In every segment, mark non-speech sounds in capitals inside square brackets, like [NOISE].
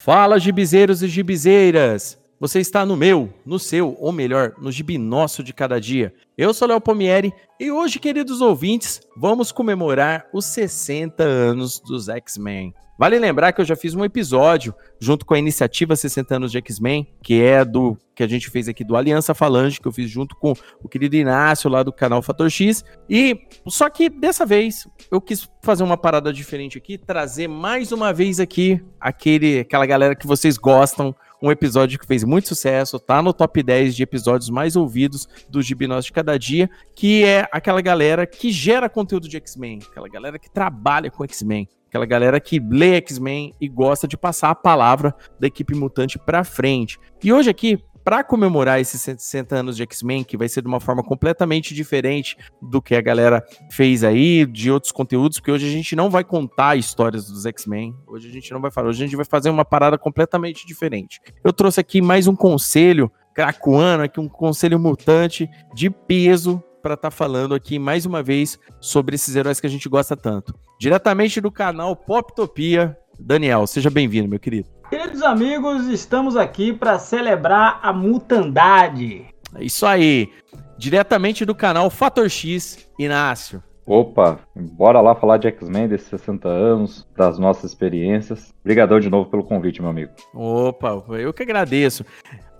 Fala, gibizeiros e gibizeiras! Você está no meu, no seu, ou melhor, no gibi nosso de cada dia. Eu sou Léo Pomieri e hoje, queridos ouvintes, vamos comemorar os 60 anos dos X-Men. Vale lembrar que eu já fiz um episódio junto com a iniciativa 60 anos de X-Men, que é do que a gente fez aqui do Aliança Falange, que eu fiz junto com o querido Inácio lá do canal Fator X. E só que dessa vez eu quis fazer uma parada diferente aqui, trazer mais uma vez aqui aquele aquela galera que vocês gostam, um episódio que fez muito sucesso, tá no top 10 de episódios mais ouvidos do Gibi de Cada Dia, que é aquela galera que gera conteúdo de X-Men, aquela galera que trabalha com X-Men. Aquela galera que lê X-Men e gosta de passar a palavra da equipe mutante pra frente. E hoje aqui, para comemorar esses 60 anos de X-Men, que vai ser de uma forma completamente diferente do que a galera fez aí, de outros conteúdos, porque hoje a gente não vai contar histórias dos X-Men, hoje a gente não vai falar, hoje a gente vai fazer uma parada completamente diferente. Eu trouxe aqui mais um conselho cracuano, aqui um conselho mutante de peso para estar tá falando aqui mais uma vez sobre esses heróis que a gente gosta tanto. Diretamente do canal Poptopia, Daniel, seja bem-vindo, meu querido. Queridos amigos, estamos aqui para celebrar a mutandade. É isso aí. Diretamente do canal Fator X, Inácio. Opa, bora lá falar de X-Men desses 60 anos, das nossas experiências. Obrigadão de novo pelo convite, meu amigo. Opa, eu que agradeço.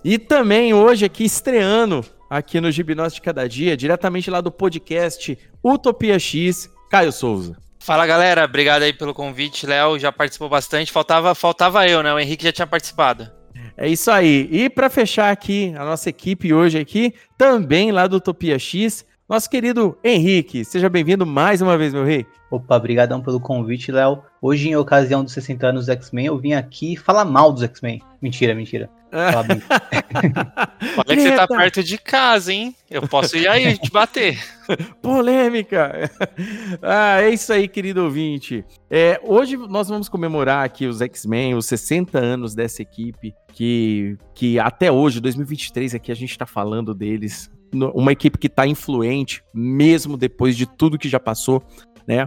E também hoje aqui estreando aqui no Gibinós de Cada Dia, diretamente lá do podcast Utopia X, Caio Souza. Fala galera, obrigado aí pelo convite, Léo já participou bastante, faltava, faltava eu, né? O Henrique já tinha participado. É isso aí. E para fechar aqui a nossa equipe hoje aqui, também lá do Utopia X, nosso querido Henrique. Seja bem-vindo mais uma vez, meu rei. Opa, brigadão pelo convite, Léo. Hoje, em ocasião dos 60 anos dos X-Men, eu vim aqui falar mal dos X-Men. Mentira, mentira. [LAUGHS] Olha que você tá perto de casa, hein? Eu posso ir aí te bater. [LAUGHS] Polêmica! [LAUGHS] Ah, é isso aí, querido ouvinte. É, hoje nós vamos comemorar aqui os X-Men, os 60 anos dessa equipe, que, que até hoje, 2023, aqui a gente tá falando deles uma equipe que está influente, mesmo depois de tudo que já passou, né?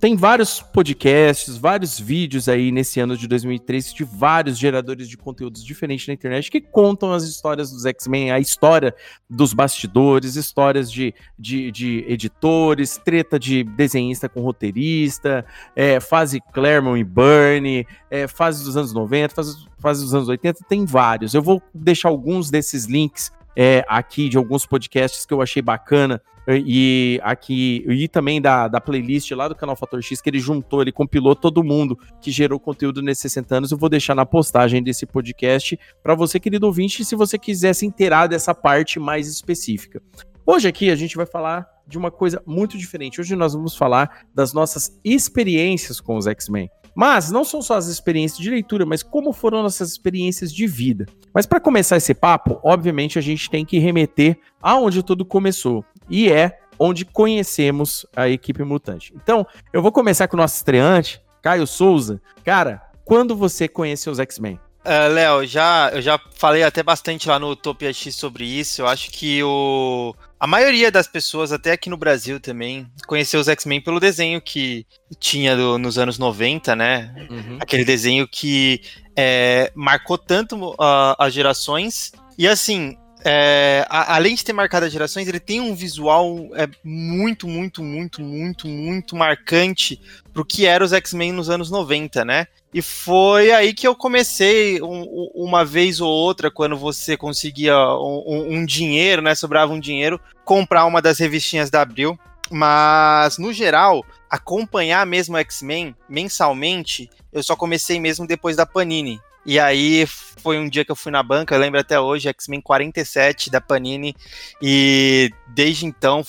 Tem vários podcasts, vários vídeos aí nesse ano de 2003 de vários geradores de conteúdos diferentes na internet que contam as histórias dos X-Men, a história dos bastidores, histórias de, de, de editores, treta de desenhista com roteirista, é, fase Claremont e Bernie, é, fase dos anos 90, fase, fase dos anos 80, tem vários. Eu vou deixar alguns desses links é, aqui de alguns podcasts que eu achei bacana e aqui e também da, da playlist lá do canal Fator X que ele juntou, ele compilou todo mundo que gerou conteúdo nesses 60 anos. Eu vou deixar na postagem desse podcast para você, querido ouvinte, se você quiser se inteirar dessa parte mais específica. Hoje aqui a gente vai falar de uma coisa muito diferente. Hoje nós vamos falar das nossas experiências com os X-Men. Mas não são só as experiências de leitura, mas como foram nossas experiências de vida. Mas para começar esse papo, obviamente a gente tem que remeter aonde tudo começou. E é onde conhecemos a equipe mutante. Então, eu vou começar com o nosso estreante, Caio Souza. Cara, quando você conheceu os X-Men? Uh, Léo, já, eu já falei até bastante lá no Utopia X sobre isso. Eu acho que o, a maioria das pessoas, até aqui no Brasil também, conheceu os X-Men pelo desenho que tinha do, nos anos 90, né? Uhum. Aquele desenho que é, marcou tanto uh, as gerações. E assim, é, a, além de ter marcado as gerações, ele tem um visual é, muito, muito, muito, muito, muito marcante pro que era os X-Men nos anos 90, né? E foi aí que eu comecei um, uma vez ou outra, quando você conseguia um, um, dinheiro, né? Sobrava um dinheiro, comprar uma das revistinhas da Abril. Mas, no geral, acompanhar mesmo X-Men mensalmente, eu só comecei mesmo depois da Panini. E aí foi um dia que eu fui na banca, eu lembro até hoje, X-Men 47 da Panini. E desde então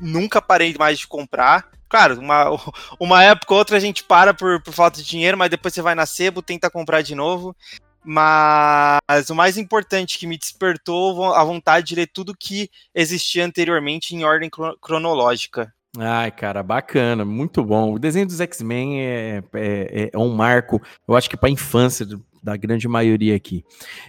nunca parei mais de comprar. Claro, uma, [LAUGHS] uma época ou outra a gente para por, por falta de dinheiro, mas depois você vai na sebo, tenta comprar de novo. Mas o mais importante que me despertou a vontade de ler tudo que existia anteriormente em ordem cronológica. Ai, cara, bacana, muito bom. O desenho dos X-Men é, é, é, um marco, eu acho que para a infância da grande maioria aqui.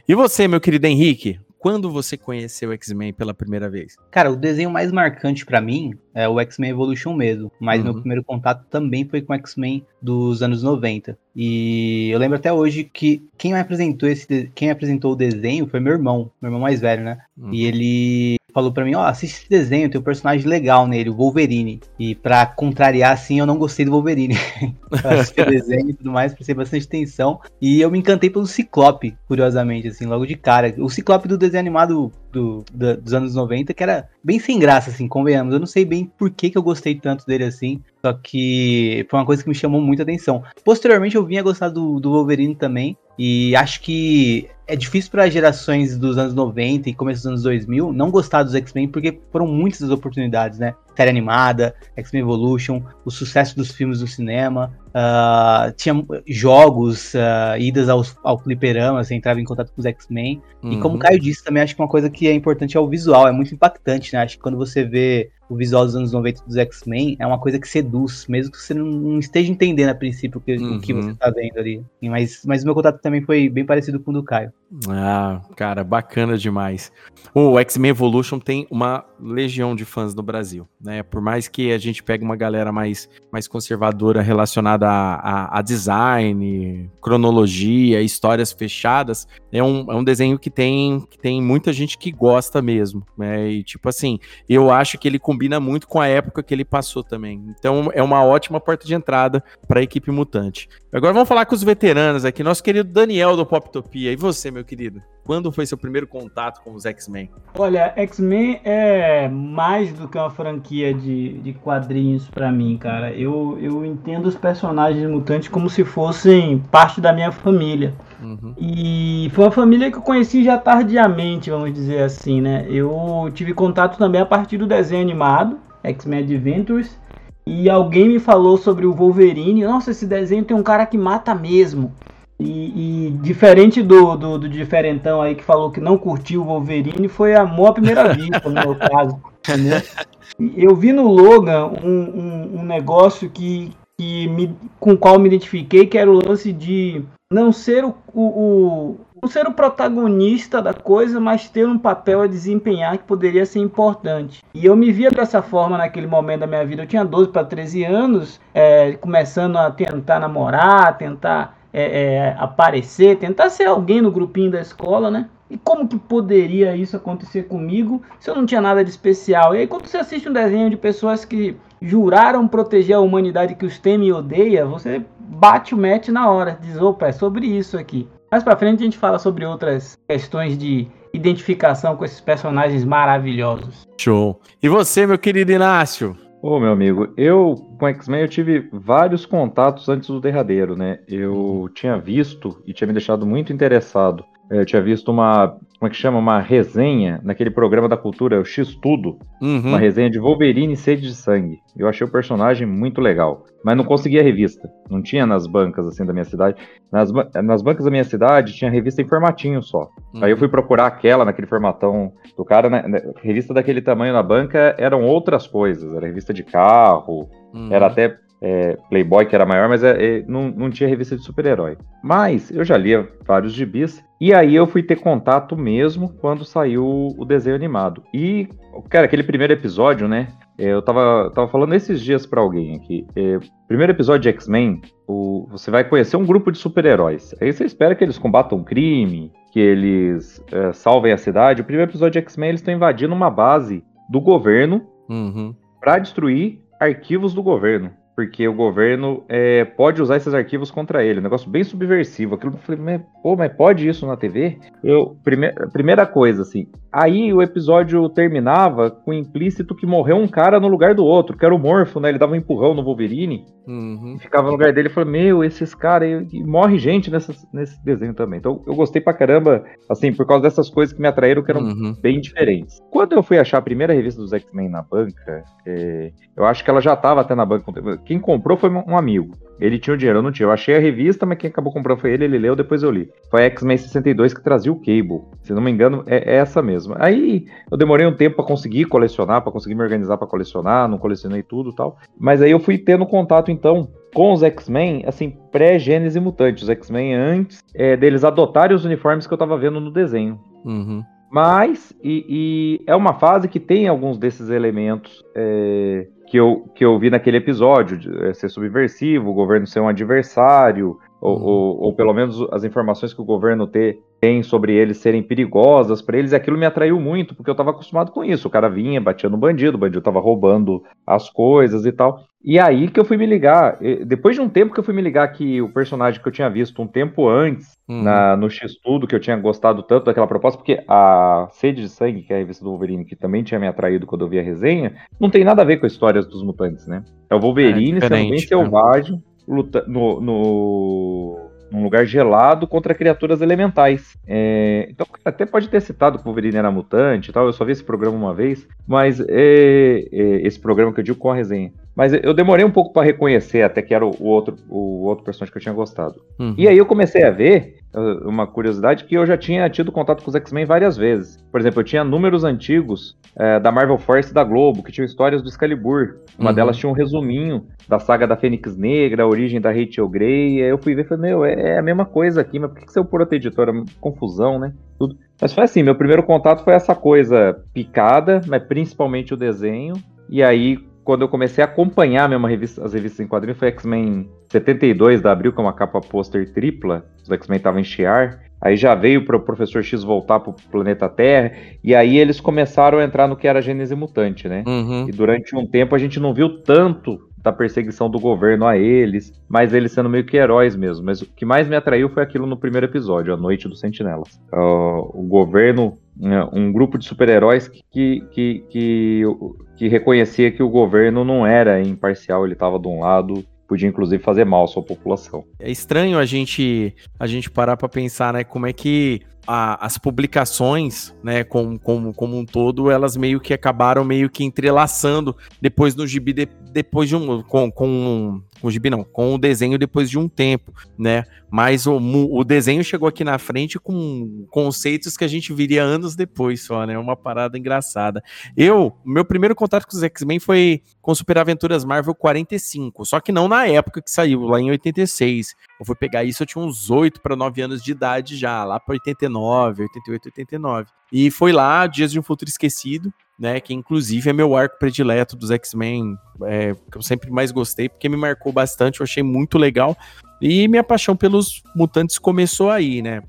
E você, meu querido Henrique, quando você conheceu X-Men pela primeira vez? Cara, o desenho mais marcante pra mim é o X-Men Evolution mesmo. Mas Uhum. meu primeiro contato também foi com o X-Men dos anos 90. E eu lembro até hoje que quem me apresentou esse quem apresentou o desenho foi meu irmão, meu irmão mais velho, né? Uhum. E ele falou pra mim, ó, assiste esse desenho, tem um personagem legal nele, o Wolverine. E pra contrariar, assim, eu não gostei do Wolverine. [LAUGHS] assisti o desenho e tudo mais, prestei bastante atenção. E eu me encantei pelo Ciclope, curiosamente, assim, logo de cara. O Ciclope do desenho animado do- da- dos anos 90, que era bem sem graça, assim, convenhamos. Eu não sei bem por que, que eu gostei tanto dele assim, só que foi uma coisa que me chamou muita atenção. Posteriormente eu vinha gostar do, do Wolverine também, e acho que é difícil para gerações dos anos 90 e começo dos anos 2000 não gostar dos X-Men, porque foram muitas as oportunidades, né? Série animada, X-Men Evolution, o sucesso dos filmes no cinema, ah, tinha jogos, ah, idas aos, ao fliperama, você entrava em contato com os X-Men. E como o Uhum. Caio disse, também acho que uma coisa que é importante é o visual, é muito impactante, né? Acho que quando você vê o visual dos anos 90 dos X-Men, é uma coisa que seduz, mesmo que você não, esteja entendendo a princípio o que, o que Uhum. você tá vendo ali. Mas, mas o meu contato também foi bem parecido com o do Caio. Ah, cara, bacana demais. O X-Men Evolution tem uma legião de fãs no Brasil, né? Por mais que a gente pegue uma galera mais, mais conservadora relacionada a, a- a design, cronologia, histórias fechadas, é um, é um desenho que tem, que tem muita gente que gosta mesmo, né? E tipo assim, eu acho que ele combina muito com a época que ele passou também. Então é uma ótima porta de entrada para a equipe mutante. Agora vamos falar com os veteranos aqui. Nosso querido Daniel do Poptopia. E você, meu querido? Quando foi seu primeiro contato com os X-Men? Olha, X-Men é mais do que uma franquia de, de quadrinhos pra mim, cara. Eu, eu entendo os personagens mutantes como se fossem parte da minha família. Uhum. E foi uma família que eu conheci já tardiamente, vamos dizer assim, né? Eu tive contato também a partir do desenho animado, X-Men Adventures. E alguém me falou sobre o Wolverine. Nossa, esse desenho tem um cara que mata mesmo. E, e diferente do, do, do diferentão aí que falou que não curtiu o Wolverine, foi amor à primeira [LAUGHS] vista, no meu caso. Entendeu? Eu vi no Logan um, um, um negócio que, que me, com o qual me identifiquei, que era o lance de não ser o, o, o- não ser o protagonista da coisa, mas ter um papel a desempenhar que poderia ser importante. E eu me via dessa forma naquele momento da minha vida. Eu tinha 12 para 13 anos, é, começando a tentar namorar, tentar é, é, aparecer, tentar ser alguém no grupinho da escola, né? E como que poderia isso acontecer comigo se eu não tinha nada de especial? E aí quando você assiste um desenho de pessoas que juraram proteger a humanidade que os teme e odeia, você bate o match na hora, diz, opa, é sobre isso aqui. Mais pra frente a gente fala sobre outras questões de identificação com esses personagens maravilhosos. Show. E você, meu querido Inácio? Ô, meu amigo, eu com X-Men eu tive vários contatos antes do derradeiro, né? Eu tinha visto e tinha me deixado muito interessado. Eu tinha visto uma, como é que chama? Uma resenha naquele programa da cultura, o X Tudo. Uhum. Uma resenha de Wolverine e Sede de Sangue. Eu achei o personagem muito legal. Mas não conseguia a revista. Não tinha nas bancas assim da minha cidade. Nas, nas bancas da minha cidade tinha revista em formatinho só. Uhum. Aí eu fui procurar aquela naquele formatão do cara, né? né, Revista daquele tamanho na banca eram outras coisas. Era revista de carro, Uhum. era até é, Playboy que era maior, mas é, é, não, não tinha revista de super-herói. Mas eu já lia vários gibis. E aí eu fui ter contato mesmo quando saiu o desenho animado. E, cara, aquele primeiro episódio, né? é, Eu tava, tava falando esses dias pra alguém aqui. é, primeiro episódio de X-Men, você vai conhecer um grupo de super-heróis. Aí você espera que eles combatam crime, que eles é, salvem a cidade. O primeiro episódio de X-Men, eles estão invadindo uma base do governo Uhum. para destruir arquivos do governo. Porque o governo é, pode usar esses arquivos contra ele. Um negócio bem subversivo. Aquilo eu falei, mas, pô, mas pode isso na TV? Eu, prime, primeira coisa, assim. Aí o episódio terminava com o implícito que morreu um cara no lugar do outro, que era o Morfo, né? Ele dava um empurrão no Wolverine Uhum. e ficava no lugar dele e falei, meu, esses caras. E, morre gente nessas- nesse desenho também. Então eu gostei pra caramba, assim, por causa dessas coisas que me atraíram, que eram Uhum. bem diferentes. Quando eu fui achar a primeira revista dos X-Men na banca, é, eu acho que ela já estava até na banca. Quem comprou foi um amigo. Ele tinha o dinheiro, eu não tinha. Eu achei a revista, mas quem acabou comprando foi ele, ele leu, depois eu li. Foi a X-Men 62 que trazia o Cable. Se não me engano, é é essa mesmo. Aí eu demorei um tempo pra conseguir colecionar, pra conseguir me organizar pra colecionar, não colecionei tudo e tal. Mas aí eu fui tendo contato então com os X-Men, assim, pré-Gênese Mutante, os X-Men antes é, deles adotarem os uniformes que eu tava vendo no desenho. Uhum. Mas, e, e, é uma fase que tem alguns desses elementos é, que, eu, que eu vi naquele episódio, é, ser subversivo, o governo ser um adversário, ou, uhum. ou, ou, pelo menos as informações que o governo ter, tem sobre eles serem perigosas para eles, aquilo me atraiu muito, porque eu estava acostumado com isso. O cara vinha, batia no bandido, o bandido estava roubando as coisas e tal. E aí que eu fui me ligar, depois de um tempo que eu fui me ligar que o personagem que eu tinha visto um tempo antes, uhum. na, no X-Tudo, que eu tinha gostado tanto daquela proposta, porque a Sede de Sangue, que é a revista do Wolverine, que também tinha me atraído quando eu vi a resenha, não tem nada a ver com as histórias dos mutantes, né? É o Wolverine é sendo bem selvagem, luta, no, no, num lugar gelado contra criaturas elementais. É, então, até pode ter citado que o Wolverine era mutante e tal, eu só vi esse programa uma vez, mas é, é, esse programa que eu digo com a resenha. Mas eu demorei um pouco para reconhecer até que era o, outro, o outro personagem que eu tinha gostado. Uhum. E aí eu comecei a ver uh, uma curiosidade que eu já tinha tido contato com os X-Men várias vezes. Por exemplo, eu tinha números antigos é, da Marvel Force da Globo, que tinham histórias do Excalibur. Uma uhum. delas tinha um resuminho da saga da Fênix Negra, a origem da Rachel Grey. Aí eu fui ver e falei, meu, é, é, a mesma coisa aqui, mas por que, que saiu por outra editora? Confusão, né? Tudo. Mas foi assim, meu primeiro contato foi essa coisa picada, mas principalmente o desenho. E aí, quando eu comecei a acompanhar mesmo revista, as revistas em quadrinhos, foi X-Men 72 da Abril, que é uma capa pôster tripla. Os X-Men estavam em Shiar. Aí já veio para o Professor X voltar para o planeta Terra. E aí eles começaram a entrar no que era a Gênese Mutante, né? Uhum. E durante um tempo a gente não viu tanto da perseguição do governo a eles, mas eles sendo meio que heróis mesmo. Mas o que mais me atraiu foi aquilo no primeiro episódio, A Noite dos Sentinelas. Uh, o governo, né, um grupo de super-heróis que, que, que, que, reconhecia que o governo não era imparcial, ele estava de um lado podia inclusive fazer mal à sua população. É estranho a gente a gente parar para pensar, né, como é que a, as publicações, né, como, como, como um todo, elas meio que acabaram meio que entrelaçando depois no gibi de, depois de um com, com com o gibi não, com o desenho depois de um tempo, né? Mas o, o desenho chegou aqui na frente com conceitos que a gente viria anos depois só, né? Uma parada engraçada. Eu, meu primeiro contato com os X-Men foi com Super Aventuras Marvel 45, só que não na época que saiu, lá em 86. Eu fui pegar isso, eu tinha uns 8 para 9 anos de idade já, lá para 89, 88, 89. E foi lá, Dias de um Futuro Esquecido, né? Que inclusive é meu arco predileto dos X-Men, é, que eu sempre mais gostei, porque me marcou bastante, eu achei muito legal. E minha paixão pelos mutantes começou aí, né?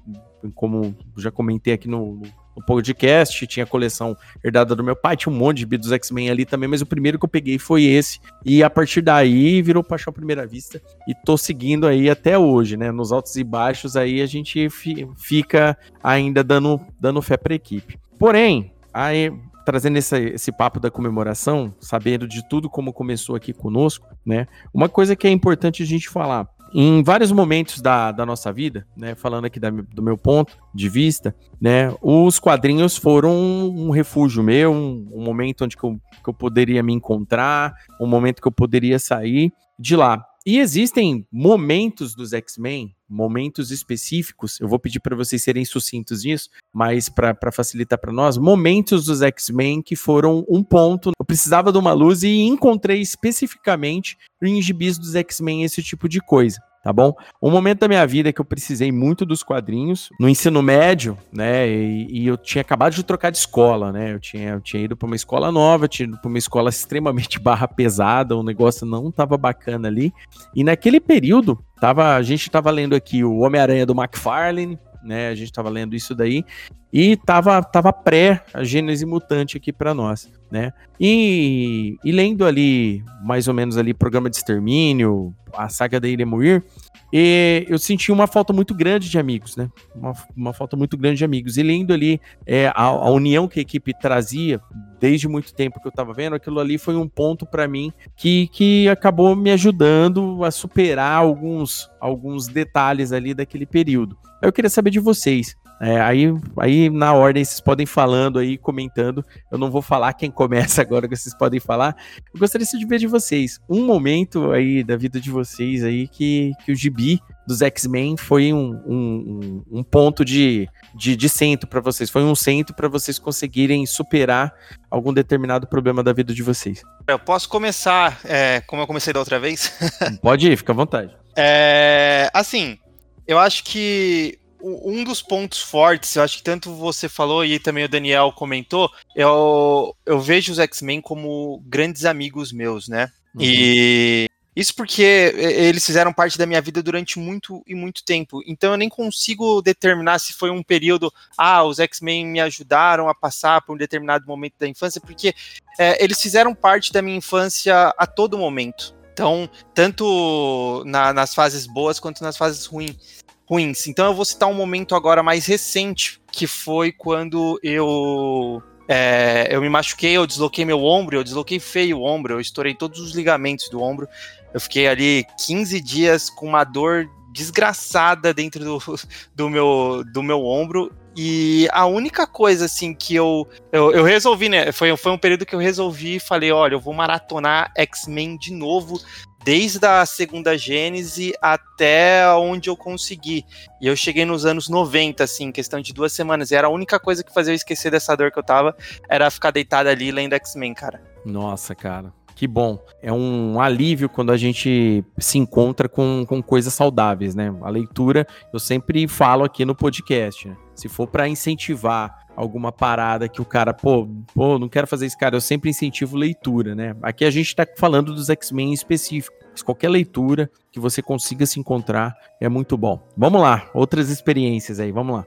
Como já comentei aqui no, no podcast, tinha a coleção herdada do meu pai, tinha um monte de dos X-Men ali também, mas o primeiro que eu peguei foi esse. E a partir daí virou paixão à primeira vista e tô seguindo aí até hoje, né? Nos altos e baixos aí a gente fica ainda dando, dando fé pra equipe. Porém, aí trazendo esse, esse papo da comemoração, sabendo de tudo como começou aqui conosco, né? Uma coisa que é importante a gente falar. Em vários momentos da, da nossa vida, né, falando aqui da, do meu ponto de vista, né, os quadrinhos foram um refúgio meu, um, um momento onde que eu, que eu poderia me encontrar, um momento que eu poderia sair de lá. E existem momentos dos X-Men, momentos específicos, eu vou pedir para vocês serem sucintos nisso, mas para facilitar para nós, momentos dos X-Men que foram um ponto. Eu precisava de uma luz e encontrei especificamente em gibis dos X-Men esse tipo de coisa tá bom? Um momento da minha vida que eu precisei muito dos quadrinhos, no ensino médio, né? E, e eu tinha acabado de trocar de escola, né? Eu tinha, eu tinha ido para uma escola nova, tinha ido para uma escola extremamente [LAUGHS] barra pesada, o negócio não tava bacana ali. E naquele período, tava, a gente tava lendo aqui o Homem-Aranha do McFarlane, né? A gente estava lendo isso daí e tava, tava pré a Gênese Mutante aqui para nós, né? E, e, lendo ali mais ou menos ali programa de extermínio, a saga da Ilha Moir, e eu senti uma falta muito grande de amigos, né? Uma, uma falta muito grande de amigos. E lendo ali é, a, a, união que a equipe trazia desde muito tempo que eu estava vendo, aquilo ali foi um ponto para mim que, que acabou me ajudando a superar alguns, alguns detalhes ali daquele período. Eu queria saber de vocês. É, aí, aí, na ordem, vocês podem falando aí, comentando. Eu não vou falar quem começa [LAUGHS] agora, que vocês podem falar. Eu gostaria de ver de vocês um momento aí da vida de vocês aí que, que o gibi dos X-Men foi um, um, um, ponto de, de, de centro para vocês. Foi um centro para vocês conseguirem superar algum determinado problema da vida de vocês. Eu posso começar é, como eu comecei da outra vez? [LAUGHS] Pode ir, fica à vontade. É, assim, eu acho que um dos pontos fortes, eu acho que tanto você falou e também o Daniel comentou, eu, eu vejo os X-Men como grandes amigos meus, né? Uhum. E isso porque eles fizeram parte da minha vida durante muito e muito tempo. Então eu nem consigo determinar se foi um período, ah, os X-Men me ajudaram a passar por um determinado momento da infância, porque é, eles fizeram parte da minha infância a todo momento. Então, tanto na, nas fases boas quanto nas fases ruins ruins. Então eu vou citar um momento agora mais recente, que foi quando eu é, eu me machuquei, eu desloquei meu ombro, eu desloquei feio o ombro, eu estourei todos os ligamentos do ombro. Eu fiquei ali 15 dias com uma dor desgraçada dentro do, [LAUGHS] do, meu, do meu ombro. E a única coisa, assim, que eu, eu, eu resolvi, né? Foi, foi um período que eu resolvi e falei: olha, eu vou maratonar X-Men de novo desde a segunda Gênese até onde eu consegui. E eu cheguei nos anos 90, assim, questão de duas semanas. E era a única coisa que fazia eu esquecer dessa dor que eu tava, era ficar deitado ali lendo X-Men, cara. Nossa, cara. Que bom. É um alívio quando a gente se encontra com, com coisas saudáveis, né? A leitura, eu sempre falo aqui no podcast, né? Se for para incentivar alguma parada que o cara, pô, pô, não quero fazer isso, cara, eu sempre incentivo leitura, né? Aqui a gente tá falando dos X-Men em específico. Mas qualquer leitura que você consiga se encontrar é muito bom. Vamos lá, outras experiências aí, vamos lá.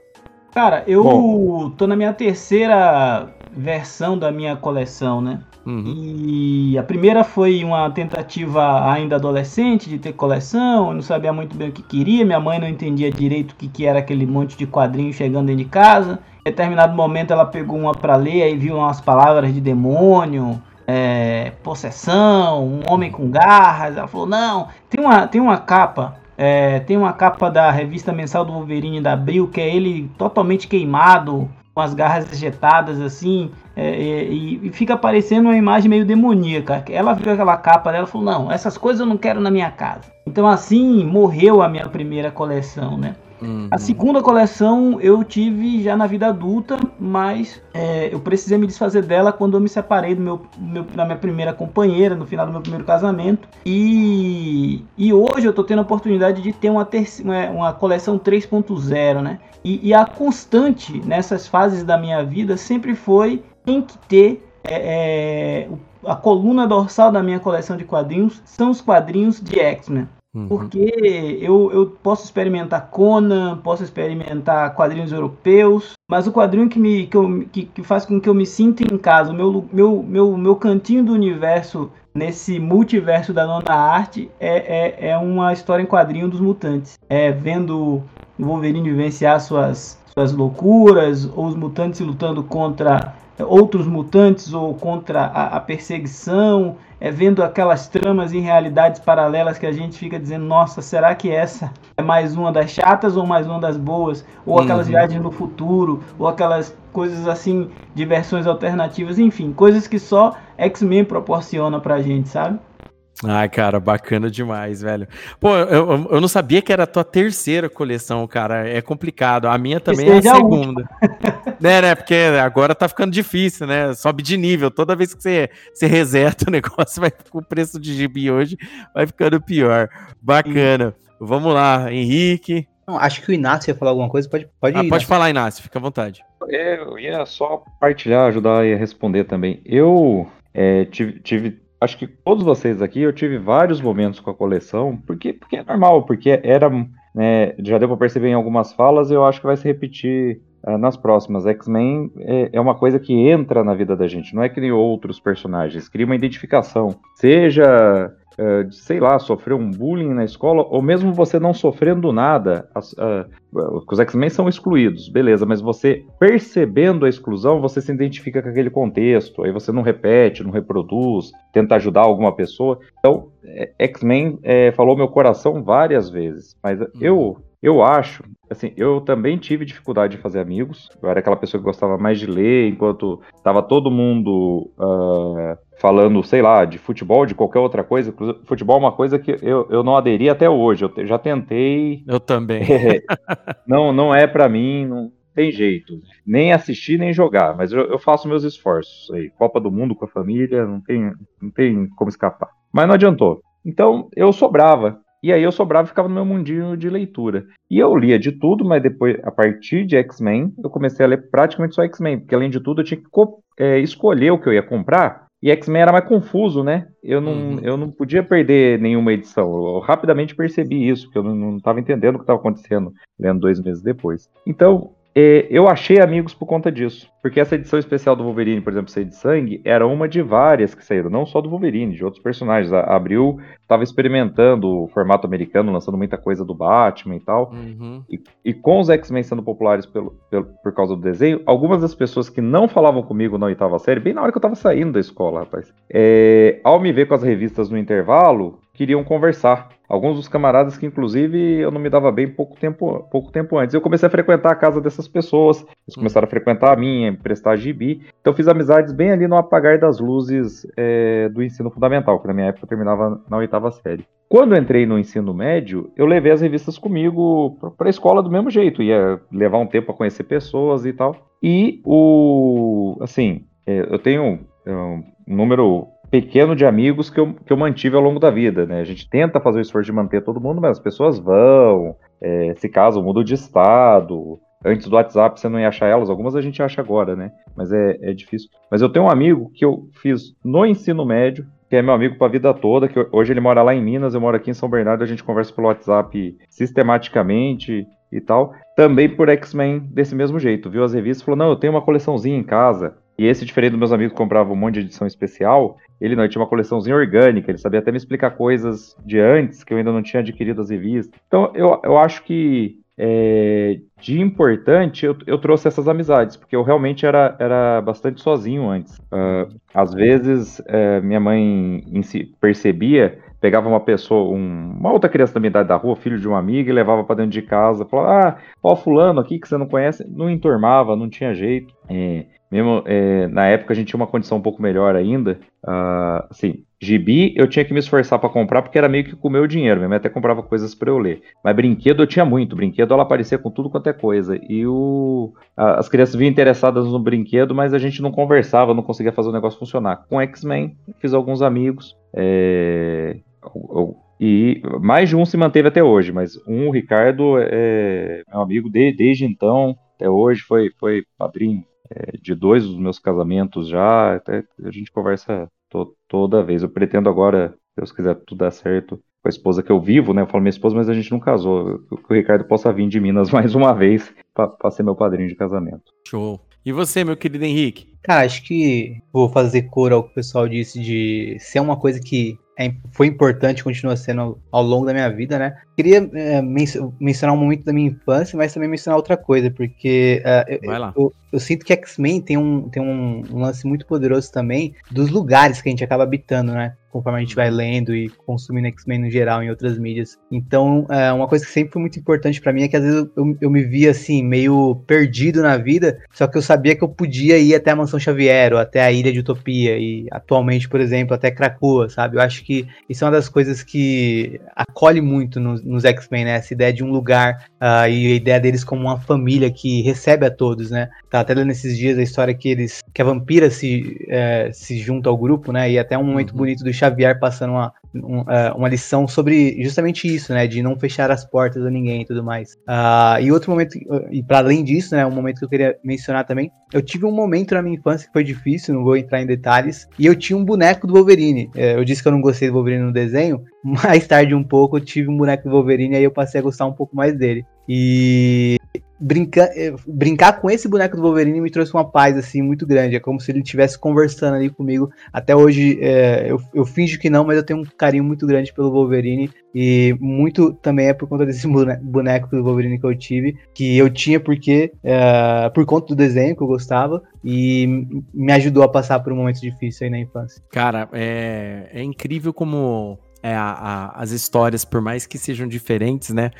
Cara, eu bom. tô na minha terceira versão da minha coleção, né? Uhum. E a primeira foi uma tentativa ainda adolescente de ter coleção, eu não sabia muito bem o que queria, minha mãe não entendia direito o que, que era aquele monte de quadrinhos chegando dentro de casa. Em determinado momento ela pegou uma para ler, aí viu umas palavras de demônio, é, possessão, um homem com garras. Ela falou: Não, tem uma, tem uma capa. É, tem uma capa da revista mensal do Wolverine da Abril que é ele totalmente queimado, com as garras ejetadas assim, é, e, e, fica parecendo uma imagem meio demoníaca. Ela viu aquela capa dela e falou: Não, essas coisas eu não quero na minha casa. Então, assim, morreu a minha primeira coleção, né? Uhum. A segunda coleção eu tive já na vida adulta, mas é, eu precisei me desfazer dela quando eu me separei do meu, meu, da minha primeira companheira, no final do meu primeiro casamento. E, e hoje eu tô tendo a oportunidade de ter uma, terceira, uma, uma coleção 3.0, né? E, e, a constante nessas fases da minha vida sempre foi tem que ter é, é, a coluna dorsal da minha coleção de quadrinhos são os quadrinhos de X-Men. Uhum. Porque eu, eu posso experimentar Conan, posso experimentar quadrinhos europeus, mas o quadrinho que, me, que, eu, que, que faz com que eu me sinta em casa, o meu, meu, meu, meu cantinho do universo nesse multiverso da nona arte é, é, é uma história em quadrinho dos mutantes. É vendo o Wolverine vivenciar suas, suas loucuras, ou os mutantes lutando contra outros mutantes ou contra a, a perseguição, é vendo aquelas tramas em realidades paralelas que a gente fica dizendo, nossa, será que essa é mais uma das chatas ou mais uma das boas? Ou aquelas uhum. viagens no futuro, ou aquelas coisas assim de versões alternativas, enfim, coisas que só X-Men proporciona pra gente, sabe? Ai, cara, bacana demais, velho. Pô, eu, eu não sabia que era a tua terceira coleção, cara. É complicado. A minha também é a segunda. né, né? Porque agora tá ficando difícil, né? Sobe de nível. Toda vez que você, você reseta o [LAUGHS] negócio, vai com o preço de gibi hoje, vai ficando pior. Bacana. Vamos lá, Henrique. Não, acho que o Inácio ia falar alguma coisa. Pode, pode, ah, ir, pode falar, Inácio. Fica à vontade. É, eu ia só partilhar, ajudar a responder também. Eu é, tive, tive acho que todos vocês aqui, eu tive vários momentos com a coleção, porque, porque é normal, porque era, né, já deu para perceber em algumas falas, eu acho que vai se repetir uh, nas próximas. X-Men é, é, uma coisa que entra na vida da gente, não é que nem outros personagens, cria uma identificação, seja uh, sei lá, sofreu um bullying na escola, ou mesmo você não sofrendo nada, uh, os X-Men são excluídos, beleza, mas você percebendo a exclusão, você se identifica com aquele contexto, aí você não repete, não reproduz, tenta ajudar alguma pessoa. Então, é, X-Men é, falou meu coração várias vezes, mas uhum. eu eu acho, assim, eu também tive dificuldade de fazer amigos. Eu era aquela pessoa que gostava mais de ler, enquanto estava todo mundo uh, falando, sei lá, de futebol, de qualquer outra coisa. Futebol é uma coisa que eu, eu não aderi até hoje. Eu já tentei. Eu também. É, não, não é para mim, não tem jeito. Nem assistir, nem jogar. Mas eu, eu, faço meus esforços. Aí, Copa do Mundo com a família, não tem, não tem como escapar. Mas não adiantou. Então, eu sobrava. E aí eu sobrava e ficava no meu mundinho de leitura. E eu lia de tudo, mas depois, a partir de X-Men, eu comecei a ler praticamente só X-Men, porque além de tudo eu tinha que é, escolher o que eu ia comprar. E X-Men era mais confuso, né? Eu não, uhum. eu não podia perder nenhuma edição. Eu rapidamente percebi isso, porque eu não estava entendendo o que estava acontecendo, lendo dois meses depois. Então, é, eu achei amigos por conta disso. Porque essa edição especial do Wolverine, por exemplo, Sede de Sangue, era uma de várias que saíram, não só do Wolverine, de outros personagens. A Abril estava experimentando o formato americano, lançando muita coisa do Batman e tal. Uhum. E, e, com os X-Men sendo populares pelo, pelo, por causa do desenho, algumas das pessoas que não falavam comigo na oitava série, bem na hora que eu estava saindo da escola, rapaz, é, ao me ver com as revistas no intervalo, queriam conversar. Alguns dos camaradas que, inclusive, eu não me dava bem pouco tempo, pouco tempo antes. Eu comecei a frequentar a casa dessas pessoas, eles hum. começaram a frequentar a minha, emprestar gibi. Então, fiz amizades bem ali no apagar das luzes é, do ensino fundamental, que na minha época eu terminava na oitava série. Quando eu entrei no ensino médio, eu levei as revistas comigo para a escola do mesmo jeito. Ia levar um tempo para conhecer pessoas e tal. E o. Assim, é, eu tenho um número pequeno de amigos que eu, que eu mantive ao longo da vida, né? A gente tenta fazer o esforço de manter todo mundo, mas as pessoas vão, é, se casam, mudam de estado. Antes do WhatsApp você não ia achar elas, algumas a gente acha agora, né? Mas é, é difícil. Mas eu tenho um amigo que eu fiz no ensino médio, que é meu amigo para a vida toda, que hoje ele mora lá em Minas, eu moro aqui em São Bernardo, a gente conversa pelo WhatsApp sistematicamente e tal. Também por X-Men desse mesmo jeito, viu as revistas falou: "Não, eu tenho uma coleçãozinha em casa". E esse, diferente dos meus amigos que compravam um monte de edição especial, ele não, ele tinha uma coleçãozinha orgânica, ele sabia até me explicar coisas de antes que eu ainda não tinha adquirido as revistas. Então, eu, eu acho que é, de importante eu, eu, trouxe essas amizades, porque eu realmente era, era bastante sozinho antes. Uh, às vezes, é, minha mãe si, percebia pegava uma pessoa, um, uma outra criança da minha idade da rua, filho de uma amiga, e levava para dentro de casa, falava, ah, ó, fulano aqui que você não conhece, não enturmava, não tinha jeito. É, mesmo é, na época a gente tinha uma condição um pouco melhor ainda. Uh, assim, gibi eu tinha que me esforçar para comprar porque era meio que com o meu dinheiro. Minha mãe até comprava coisas para eu ler. Mas brinquedo eu tinha muito. Brinquedo ela aparecia com tudo quanto é coisa. E o, as crianças vinham interessadas no brinquedo, mas a gente não conversava, não conseguia fazer o negócio funcionar. Com X-Men, fiz alguns amigos. É, e mais de um se manteve até hoje, mas um, o Ricardo, é meu amigo de, desde então, até hoje, foi, foi padrinho é, de dois dos meus casamentos já. Até a gente conversa to, toda vez. Eu pretendo agora, se Deus quiser tudo dar certo, com a esposa que eu vivo, né? Eu falo minha esposa, mas a gente não casou. Que o Ricardo possa vir de Minas [LAUGHS] mais uma vez para ser meu padrinho de casamento. Show. E você, meu querido Henrique? Cara, acho que vou fazer cor ao que o pessoal disse de ser uma coisa que é, foi importante, continua sendo ao longo da minha vida, né? Queria é, mencionar um momento da minha infância, mas também mencionar outra coisa, porque uh, eu, eu, eu, sinto que X-Men tem, um, tem um, um, lance muito poderoso também dos lugares que a gente acaba habitando, né? Conforme a gente vai lendo e consumindo X-Men no geral em outras mídias. Então, é, uma coisa que sempre foi muito importante para mim é que às vezes eu, eu, me via assim, meio perdido na vida, só que eu sabia que eu podia ir até a Mansão Xavier ou até a Ilha de Utopia e atualmente, por exemplo, até Krakoa, sabe? Eu acho que isso é uma das coisas que acolhe muito nos, nos X-Men, né? Essa ideia de um lugar uh, e a ideia deles como uma família que recebe a todos, né? Tá até lendo esses dias a história que eles que a vampira se, é, se junta ao grupo, né? E até um momento uhum. bonito do Xavier passando uma, um, uh, uma lição sobre justamente isso, né? De não fechar as portas a ninguém e tudo mais. Uh, e outro momento, e para além disso, né? Um momento que eu queria mencionar também, eu tive um momento na minha infância que foi difícil, não vou entrar em detalhes, e eu tinha um boneco do Wolverine. É, eu disse que eu não gostei do Wolverine no desenho, [LAUGHS] mais tarde um pouco eu tive um boneco do Wolverine e aí eu passei a gostar um pouco mais dele. E brincar, eh, brincar com esse boneco do Wolverine me trouxe uma paz assim muito grande. É como se ele estivesse conversando ali comigo. Até hoje é, eu, eu finjo que não, mas eu tenho um carinho muito grande pelo Wolverine. E muito também é por conta desse [LAUGHS] boneco do Wolverine que eu tive, que eu tinha porque é, por conta do desenho que eu gostava e me ajudou a passar por um momento difícil aí na infância. Cara, é, é incrível como é, a, a, as histórias, por mais que sejam diferentes, né?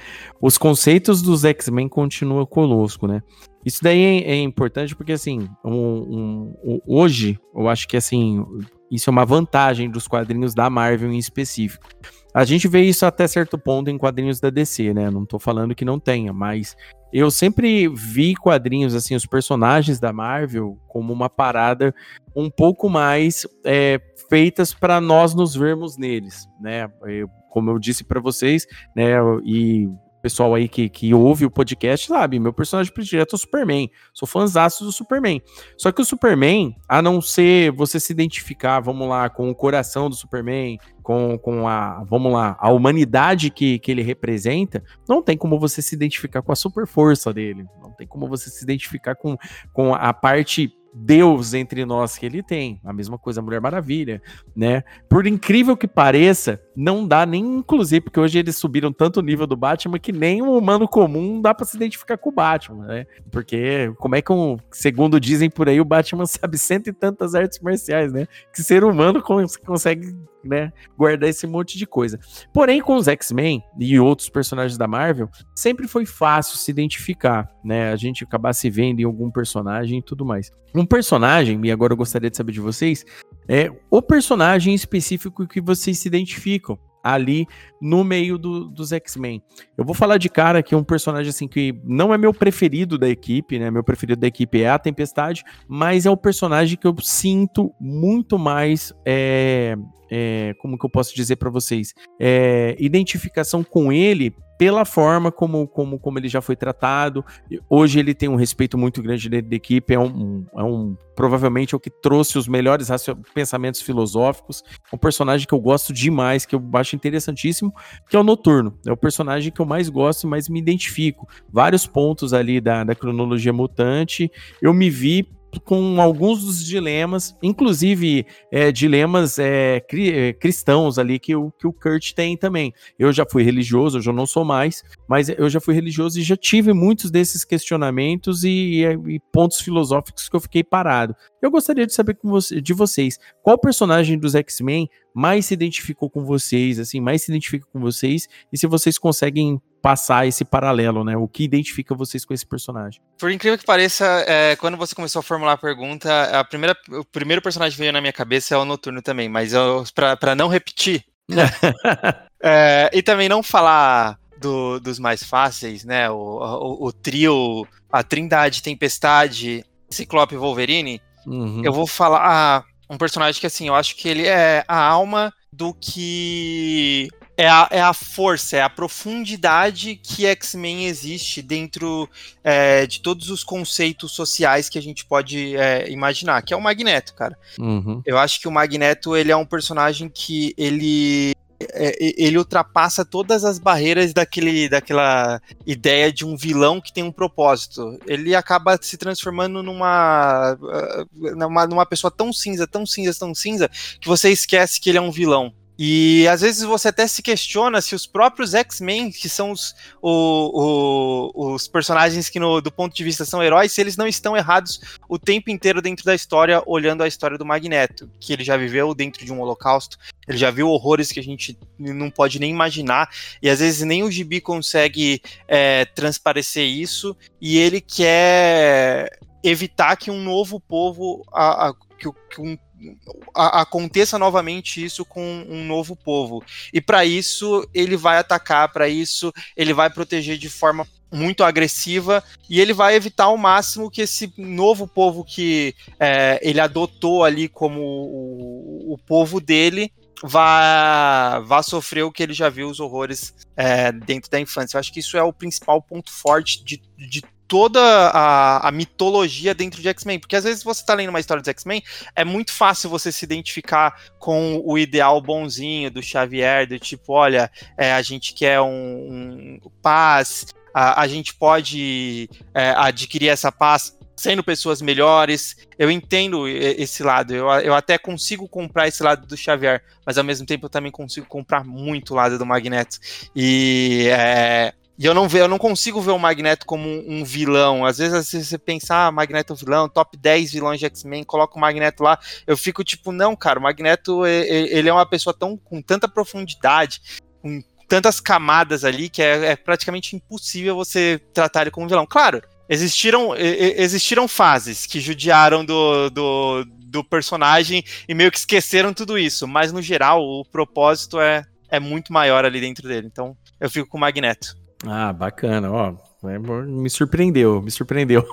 Os conceitos dos X-Men continuam conosco, né? Isso daí é, é importante porque, assim, um, um, hoje, eu acho que, assim, isso é uma vantagem dos quadrinhos da Marvel em específico. A gente vê isso até certo ponto em quadrinhos da DC, né? Não tô falando que não tenha, mas eu sempre vi quadrinhos, assim, os personagens da Marvel como uma parada um pouco mais é, feitas para nós nos vermos neles, né? Eu, como eu disse para vocês, né, e pessoal aí que, que ouve o podcast sabe, meu personagem predileto é o Superman. Sou fãzaço do Superman. Só que o Superman, a não ser você se identificar, vamos lá, com o coração do Superman, com, com a, vamos lá, a humanidade que, que ele representa, não tem como você se identificar com a super força dele. Não tem como você se identificar com, com a parte Deus entre nós que ele tem. A mesma coisa a Mulher Maravilha, né? Por incrível que pareça, não dá nem inclusive, porque hoje eles subiram tanto o nível do Batman que nem um humano comum dá para se identificar com o Batman, né? Porque como é que um, segundo dizem por aí, o Batman [LAUGHS] sabe cento e tantas artes marciais, né? Que ser humano consegue né, guardar esse monte de coisa. Porém, com os X-Men e outros personagens da Marvel, sempre foi fácil se identificar, né? A gente acabar se vendo em algum personagem e tudo mais. Um personagem, e agora eu gostaria de saber de vocês, é o personagem específico que vocês se identificam ali no meio do, dos X-Men. Eu vou falar de cara que um personagem assim que não é meu preferido da equipe, né? Meu preferido da equipe é a Tempestade, mas é o personagem que eu sinto muito mais é, é, como que eu posso dizer para vocês, é, identificação com ele pela forma como, como, como ele já foi tratado. Hoje ele tem um respeito muito grande dentro da equipe, é um, é um provavelmente é o que trouxe os melhores pensamentos filosóficos. É um personagem que eu gosto demais, que eu acho interessantíssimo, que é o Noturno. É o personagem que eu mais gosto e mais me identifico. Vários pontos ali da, da cronologia mutante, eu me vi com alguns dos dilemas, inclusive é, dilemas é, cri, é, cristãos ali que o, que o Kurt tem também. Eu já fui religioso, eu não sou mais, mas eu já fui religioso e já tive muitos desses questionamentos e, e, pontos filosóficos que eu fiquei parado. Eu gostaria de saber de vocês, qual personagem dos X-Men mais se identificou com vocês, assim, mais se identifica com vocês, e se vocês conseguem passar esse paralelo, né? O que identifica vocês com esse personagem? Por incrível que pareça, é, quando você começou a formular a pergunta, a primeira, o primeiro personagem que veio na minha cabeça é o Noturno também, mas para não repetir [LAUGHS] [LAUGHS] é, e também não falar do, dos mais fáceis, né? O, o, o, trio, a Trindade, Tempestade, Ciclope e Wolverine. Uhum. Eu vou falar ah, um personagem que assim, eu acho que ele é a alma do que é a, é a força, é a profundidade que X-Men existe dentro é, de todos os conceitos sociais que a gente pode é, imaginar, que é o Magneto, cara. Uhum. Eu acho que o Magneto ele é um personagem que ele ele ultrapassa todas as barreiras daquele, daquela ideia de um vilão que tem um propósito. Ele acaba se transformando numa, numa, numa pessoa tão cinza, tão cinza, tão cinza, que você esquece que ele é um vilão. E às vezes você até se questiona se os próprios X-Men, que são os, o, o, os personagens que, no, do ponto de vista, são heróis, se eles não estão errados o tempo inteiro dentro da história, olhando a história do Magneto, que ele já viveu dentro de um holocausto, ele já viu horrores que a gente não pode nem imaginar, e às vezes nem o Gibi consegue é, transparecer isso, e ele quer evitar que um novo povo, a, a, que, que um aconteça novamente isso com um novo povo. E para isso ele vai atacar, para isso ele vai proteger de forma muito agressiva e ele vai evitar ao máximo que esse novo povo que é, ele adotou ali como o, o povo dele vá, vá sofrer o que ele já viu os horrores é, dentro da infância. Eu acho que isso é o principal ponto forte de, de toda a, a, mitologia dentro de X-Men. Porque às vezes você tá lendo uma história de X-Men, é muito fácil você se identificar com o ideal bonzinho do Xavier, do tipo, olha, é, a gente quer um, um paz, a, a, gente pode é, adquirir essa paz sendo pessoas melhores. Eu entendo esse lado, eu, eu até consigo comprar esse lado do Xavier, mas ao mesmo tempo eu também consigo comprar muito o lado do Magneto. E é, e eu não, ve, eu não consigo ver o Magneto como um, um vilão. Às vezes, você pensa, ah, Magneto é vilão, top 10 vilões de X-Men, coloca o Magneto lá. Eu fico tipo, não, cara, o Magneto ele é uma pessoa tão com tanta profundidade, com tantas camadas ali, que é, é praticamente impossível você tratar ele como vilão. Claro, existiram, existiram fases que judiaram do, do, do personagem e meio que esqueceram tudo isso, mas no geral o propósito é, é muito maior ali dentro dele. Então eu fico com o Magneto. Ah, bacana, ó. É, me surpreendeu, me surpreendeu.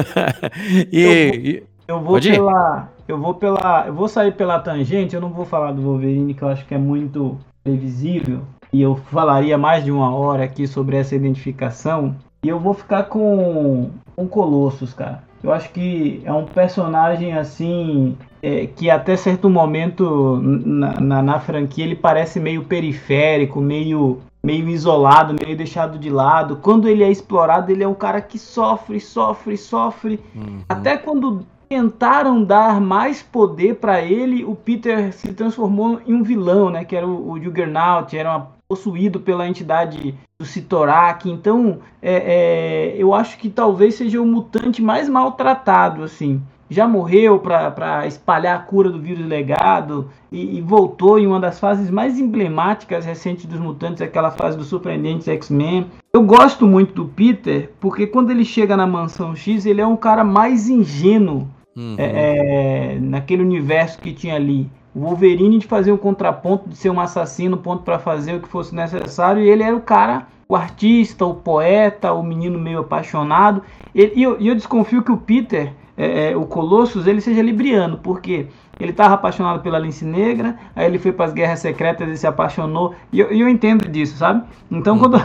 [LAUGHS] e, eu vou, eu vou pela. Eu vou pela. Eu vou sair pela tangente, eu não vou falar do Wolverine, que eu acho que é muito previsível, e eu falaria mais de uma hora aqui sobre essa identificação, e eu vou ficar com, com Colossus, cara. Eu acho que é um personagem assim é, que até certo momento na, na, na, franquia ele parece meio periférico, meio, meio isolado, meio deixado de lado. Quando ele é explorado, ele é um cara que sofre, sofre, sofre. Uhum. Até quando tentaram dar mais poder para ele, o Peter se transformou em um vilão, né? Que era o, o Juggernaut, era uma, possuído pela entidade do Sitorak. Então, é, é, eu acho que talvez seja o mutante mais maltratado, assim. Já morreu para espalhar a cura do vírus legado e, e, voltou em uma das fases mais emblemáticas recentes dos mutantes, aquela fase dos surpreendentes X-Men. Eu gosto muito do Peter porque quando ele chega na Mansão X, ele é um cara mais ingênuo uhum. é, é naquele universo que tinha ali o Wolverine de fazer um contraponto, de ser um assassino, ponto para fazer o que fosse necessário, e ele era o cara, o artista, o poeta, o menino meio apaixonado. E, e eu, eu, desconfio que o Peter, é, é, o Colossus, ele seja libriano, porque ele estava apaixonado pela Lince Negra, aí ele foi para as Guerras Secretas e se apaixonou, e eu, eu entendo disso, sabe? Então, quando,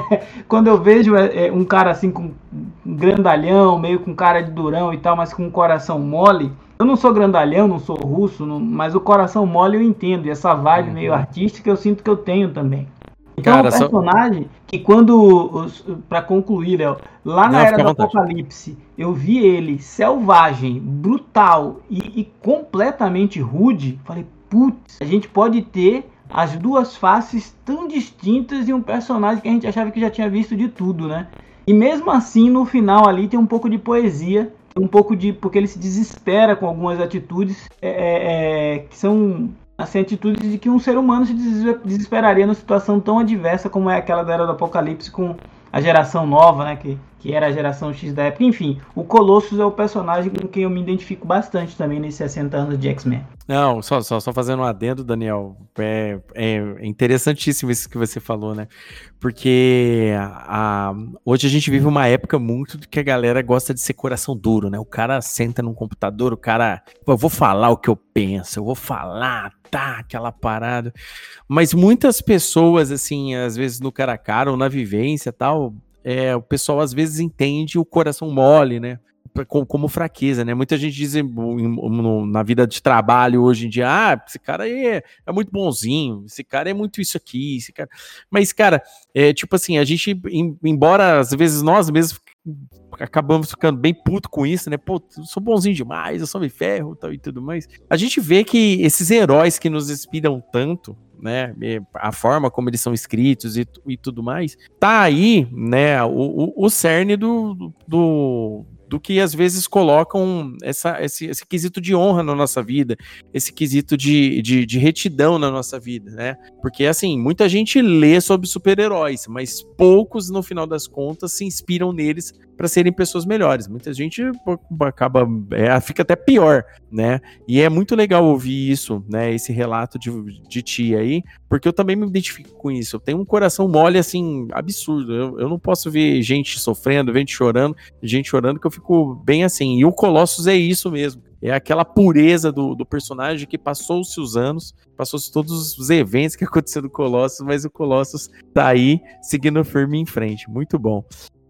[LAUGHS] quando eu vejo é, é, um cara assim com um grandalhão, meio com cara de durão e tal, mas com um coração mole, eu não sou grandalhão, não sou russo, não, mas o coração mole eu entendo. E essa vibe uhum. meio artística eu sinto que eu tenho também. Então Cara, é um personagem só... que quando, para concluir, Léo, lá na não, era do Apocalipse, eu vi ele selvagem, brutal e, e completamente rude. Falei, putz, a gente pode ter as duas faces tão distintas de um personagem que a gente achava que já tinha visto de tudo, né? E mesmo assim, no final ali tem um pouco de poesia um pouco de. porque ele se desespera com algumas atitudes é, é, é, que são assim, atitudes de que um ser humano se desesperaria numa situação tão adversa como é aquela da Era do Apocalipse com a geração nova, né? Que, que era a geração X da época. Enfim, o Colossus é o personagem com quem eu me identifico bastante também nesses 60 anos de X-Men. Não, só, só, só fazendo um adendo, Daniel. É, é interessantíssimo isso que você falou, né? Porque a, hoje a gente vive uma época muito que a galera gosta de ser coração duro, né? O cara senta num computador, o cara. eu vou falar o que eu penso, eu vou falar, tá, aquela parada. Mas muitas pessoas, assim, às vezes no cara a cara ou na vivência tal, é, o pessoal às vezes entende o coração mole, né? Como, fraqueza, né? Muita gente diz na vida de trabalho hoje em dia, ah, esse cara é, é, muito bonzinho, esse cara é muito isso aqui, esse cara. Mas, cara, é tipo assim, a gente, embora às vezes nós mesmos acabamos ficando bem puto com isso, né? Pô, eu sou bonzinho demais, eu sou me ferro tal, e tudo mais. A gente vê que esses heróis que nos inspiram tanto, né? A forma como eles são escritos e, e tudo mais, tá aí, né? O, o, o cerne do, do, do que às vezes colocam essa, esse, esse quesito de honra na nossa vida, esse quesito de, de, de retidão na nossa vida, né? Porque, assim, muita gente lê sobre super-heróis, mas poucos, no final das contas, se inspiram neles para serem pessoas melhores. Muita gente acaba, é, fica até pior, né? E é muito legal ouvir isso, né? Esse relato de, de ti aí, porque eu também me identifico com isso. Eu tenho um coração mole, assim, absurdo. Eu, eu não posso ver gente sofrendo, gente chorando, gente chorando, que eu fico bem assim. E o Colossus é isso mesmo. É aquela pureza do, do personagem que passou-se os anos, passou-se todos os eventos que [LAUGHS] aconteceram no Colossus, mas o Colossus tá aí, seguindo firme em frente. Muito bom.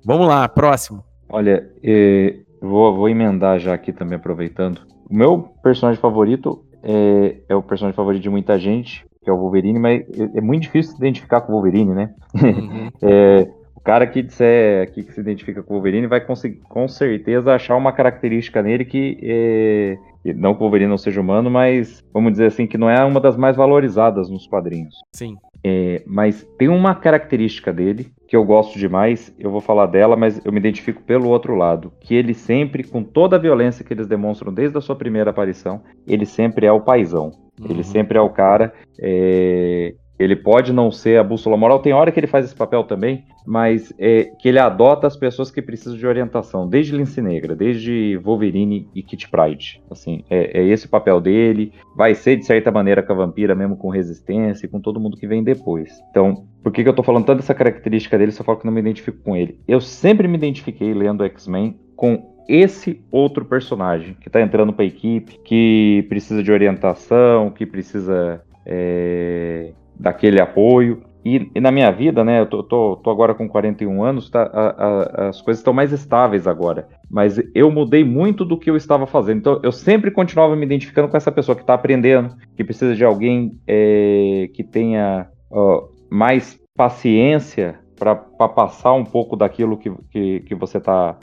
Vamos lá, próximo. Olha, eh, vou, vou emendar já aqui também, aproveitando. O meu personagem favorito é, é, o personagem favorito de muita gente, que é o Wolverine, mas é, é muito difícil se identificar com o Wolverine, né? Uhum. [LAUGHS] é, o cara que disser que, se identifica com o Wolverine vai conseguir com certeza achar uma característica nele que é, não que o Wolverine não seja humano, mas vamos dizer assim que não é uma das mais valorizadas nos quadrinhos. Sim. É, mas tem uma característica dele que eu gosto demais, eu vou falar dela, mas eu me identifico pelo outro lado, que ele sempre, com toda a violência que eles demonstram desde a sua primeira aparição, ele sempre é o paizão. Uhum. Ele sempre é o cara é, ele pode não ser a bússola moral, tem hora que ele faz esse papel também, mas é que ele adota as pessoas que precisam de orientação, desde Lince Negra, desde Wolverine e Kit Pride. Assim, é, é, esse o papel dele. Vai ser, de certa maneira, com a vampira, mesmo com resistência e com todo mundo que vem depois. Então, por que, que eu tô falando tanto dessa característica dele, se eu falo que não me identifico com ele? Eu sempre me identifiquei lendo X-Men com esse outro personagem que tá entrando pra equipe, que precisa de orientação, que precisa é, daquele apoio. E, e, na minha vida, né, eu tô, tô, tô agora com 41 anos, tá, a, a, as coisas estão mais estáveis agora. Mas eu mudei muito do que eu estava fazendo. Então, eu sempre continuava me identificando com essa pessoa que está aprendendo, que precisa de alguém é, que tenha uh, mais paciência para passar um pouco daquilo que, que, que você está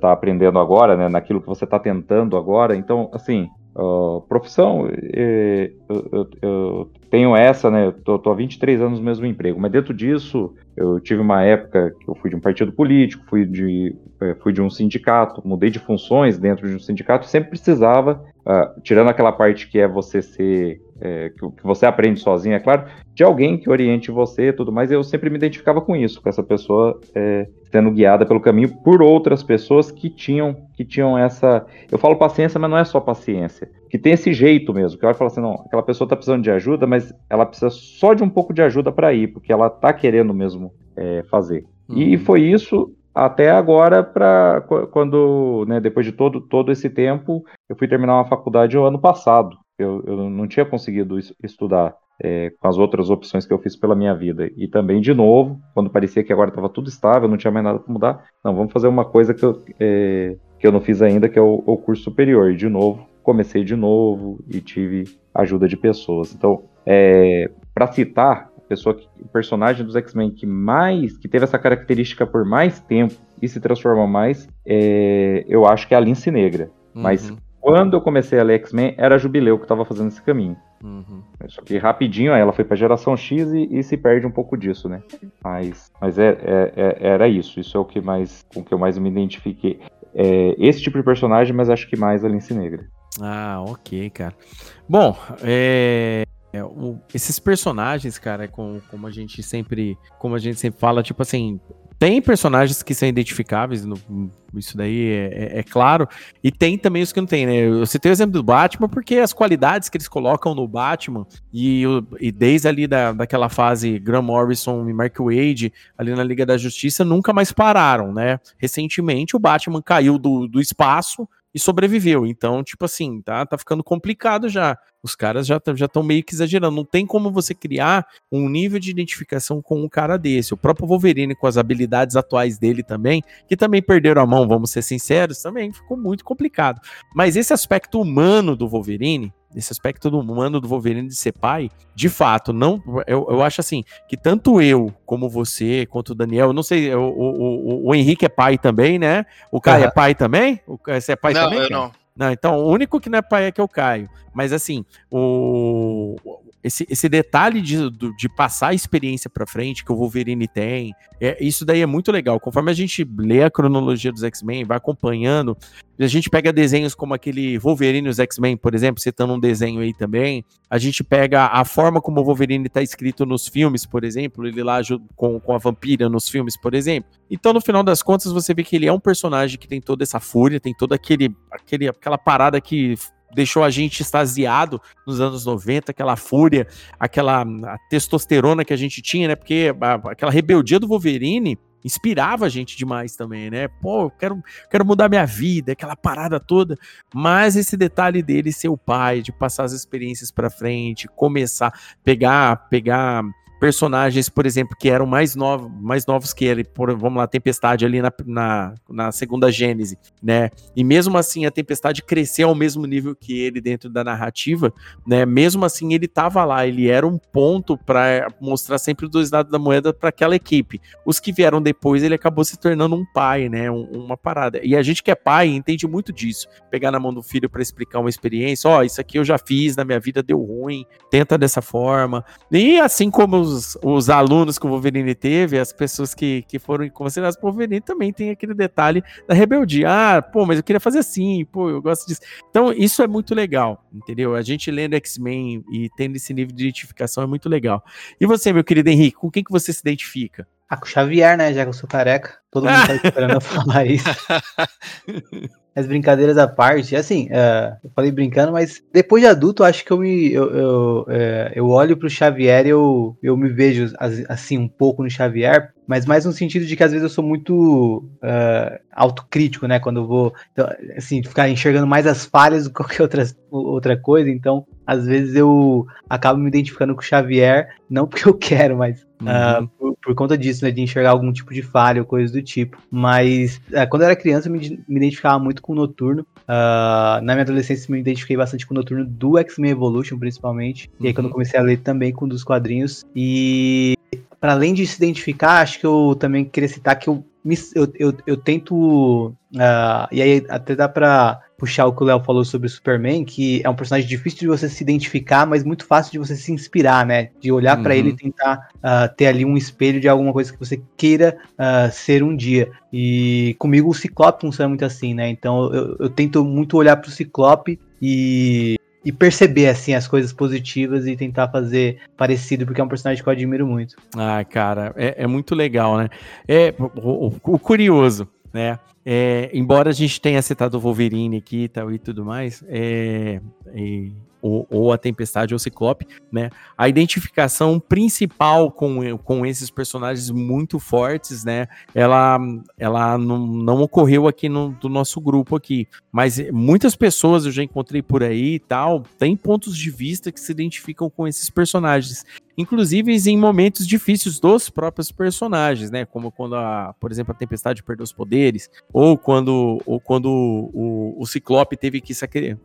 tá aprendendo agora, né, naquilo que você está tentando agora. Então, assim, Uh, profissão, eu, eu, eu, tenho essa, né? Eu tô, tô há 23 anos no mesmo emprego, mas dentro disso, eu tive uma época que eu fui de um partido político, fui de, é, fui de um sindicato, mudei de funções dentro de um sindicato, sempre precisava, uh, tirando aquela parte que é você ser é, que, que, você aprende sozinho, é claro, de alguém que oriente você e tudo mais. Eu sempre me identificava com isso, com essa pessoa é, sendo guiada pelo caminho por outras pessoas que tinham, que tinham essa. Eu falo paciência, mas não é só paciência. Que tem esse jeito mesmo, que eu falo assim, não, aquela pessoa está precisando de ajuda, mas ela precisa só de um pouco de ajuda para ir, porque ela está querendo mesmo é, fazer. Uhum. E foi isso até agora para quando, né, depois de todo, todo esse tempo, eu fui terminar uma faculdade o ano passado. Eu, eu não tinha conseguido estudar é, com as outras opções que eu fiz pela minha vida. E também, de novo, quando parecia que agora estava tudo estável, não tinha mais nada para mudar, não, vamos fazer uma coisa que eu, é, que eu não fiz ainda, que é o, o, curso superior. E, de novo, comecei de novo e tive ajuda de pessoas. Então, é, para citar, a pessoa que, o personagem dos X-Men que mais, que teve essa característica por mais tempo e se transformou mais, é, eu acho que é a Lince Negra. Uhum. Mas quando eu comecei a ler X-Men, era a Jubileu que estava fazendo esse caminho. Uhum. Só que rapidinho ela foi pra geração X e, e, se perde um pouco disso, né? Mas, mas é, é, é, era isso. Isso é o que mais com que eu mais me identifiquei. É, esse tipo de personagem, mas acho que mais a Lince Negra. Ah, ok, cara. Bom, é, é, o, esses personagens, cara, é com, como a gente sempre, como a gente sempre fala, tipo assim, tem personagens que são identificáveis, no, isso daí é, é, é, claro, e tem também os que não tem, né? Eu citei o exemplo do Batman porque as qualidades que eles colocam no Batman, e, e desde ali da, daquela fase Graham Morrison e Mark Wade, ali na Liga da Justiça, nunca mais pararam, né? Recentemente o Batman caiu do, do espaço e sobreviveu. Então, tipo assim, tá, tá ficando complicado já. Os caras já estão meio que exagerando. Não tem como você criar um nível de identificação com um cara desse. O próprio Wolverine, com as habilidades atuais dele também, que também perderam a mão, vamos ser sinceros, também ficou muito complicado. Mas esse aspecto humano do Wolverine, esse aspecto do humano do Wolverine de ser pai, de fato, não. Eu, eu acho assim que tanto eu como você, quanto o Daniel, não sei, o, o, o, o Henrique é pai também, né? O Caio uhum. é pai também? O, você é pai não, também? Eu não, não. Então, o único que não é pai é que o Caio. Mas assim, o, esse, esse detalhe de, de passar a experiência para frente que o Wolverine tem, é, isso daí é muito legal. Conforme a gente lê a cronologia dos X-Men, vai acompanhando, a gente pega desenhos como aquele Wolverine e os X-Men, por exemplo, citando um desenho aí também. A gente pega a forma como o Wolverine está escrito nos filmes, por exemplo, ele lá com, com a vampira nos filmes, por exemplo. Então, no final das contas, você vê que ele é um personagem que tem toda essa fúria, tem toda aquele, aquele, aquela parada que deixou a gente extasiado nos anos 90, aquela fúria, aquela testosterona que a gente tinha, né? Porque a, aquela rebeldia do Wolverine inspirava a gente demais também, né? Pô, eu quero, quero mudar minha vida, aquela parada toda. Mas esse detalhe dele ser o pai, de passar as experiências para frente, começar, pegar, pegar personagens, por exemplo, que eram mais novos, mais novos que ele, por, vamos lá, Tempestade ali na, na, na, segunda Gênese, né? E mesmo assim a Tempestade cresceu ao mesmo nível que ele dentro da narrativa, né? Mesmo assim ele tava lá, ele era um ponto para mostrar sempre os dois lados da moeda para aquela equipe. Os que vieram depois, ele acabou se tornando um pai, né? Um, uma parada. E a gente que é pai entende muito disso. Pegar na mão do filho para explicar uma experiência, ó, oh, isso aqui eu já fiz na minha vida, deu ruim, tenta dessa forma. E assim como os, os alunos que o Wolverine teve, as pessoas que, que foram consideradas por Wolverine também tem aquele detalhe da rebeldia. Ah, pô, mas eu queria fazer assim, pô, eu gosto disso. Então, isso é muito legal, entendeu? A gente lendo X-Men e tendo esse nível de identificação é muito legal. E você, meu querido Henrique, com quem que você se identifica? Ah, com o Xavier, né? Já que eu sou careca. Todo mundo tá [LAUGHS] esperando eu falar isso. [LAUGHS] as brincadeiras à parte, assim, uh, eu falei brincando, mas depois de adulto, acho que eu me eu, eu, uh, eu olho pro Xavier e eu, eu me vejo assim um pouco no Xavier, mas mais no sentido de que às vezes eu sou muito uh, autocrítico, né? Quando eu vou, então, assim, ficar enxergando mais as falhas do que qualquer outra, outra coisa, então às vezes eu acabo me identificando com o Xavier, não porque eu quero, mas uhum. uh, por, conta disso, né? De enxergar algum tipo de falha ou coisa do tipo. Mas uh, quando eu era criança, eu me, me identificava muito com o Noturno. Uh, na minha adolescência, me identifiquei bastante com o Noturno do X-Men Evolution, principalmente. E aí, quando eu uhum. comecei a ler também com um dos quadrinhos. E para além de se identificar, acho que eu também queria citar que eu, eu, eu, eu, tento. Uh, e aí até dá pra puxar o que o Léo falou sobre o Superman, que é um personagem difícil de você se identificar, mas muito fácil de você se inspirar, né? De olhar uhum. para ele e tentar uh, ter ali um espelho de alguma coisa que você queira uh, ser um dia. E comigo o Ciclope funciona muito assim, né? Então eu, eu tento muito olhar pro Ciclope e e perceber assim as coisas positivas e tentar fazer parecido, porque é um personagem que eu admiro muito. Ah, cara, é, é muito legal, né? É o, o, o curioso, né? É, embora a gente tenha citado o Wolverine aqui e tal e tudo mais, é, é, ou, ou, a Tempestade ou Ciclope, né? A identificação principal com, com esses personagens muito fortes, né? Ela, ela não, não ocorreu aqui no do nosso grupo aqui, mas muitas pessoas eu já encontrei por aí e tal, tem pontos de vista que se identificam com esses personagens inclusive em momentos difíceis dos próprios personagens, né? Como quando, a, por exemplo, a Tempestade perdeu os poderes, ou quando, ou quando o, o Ciclope teve que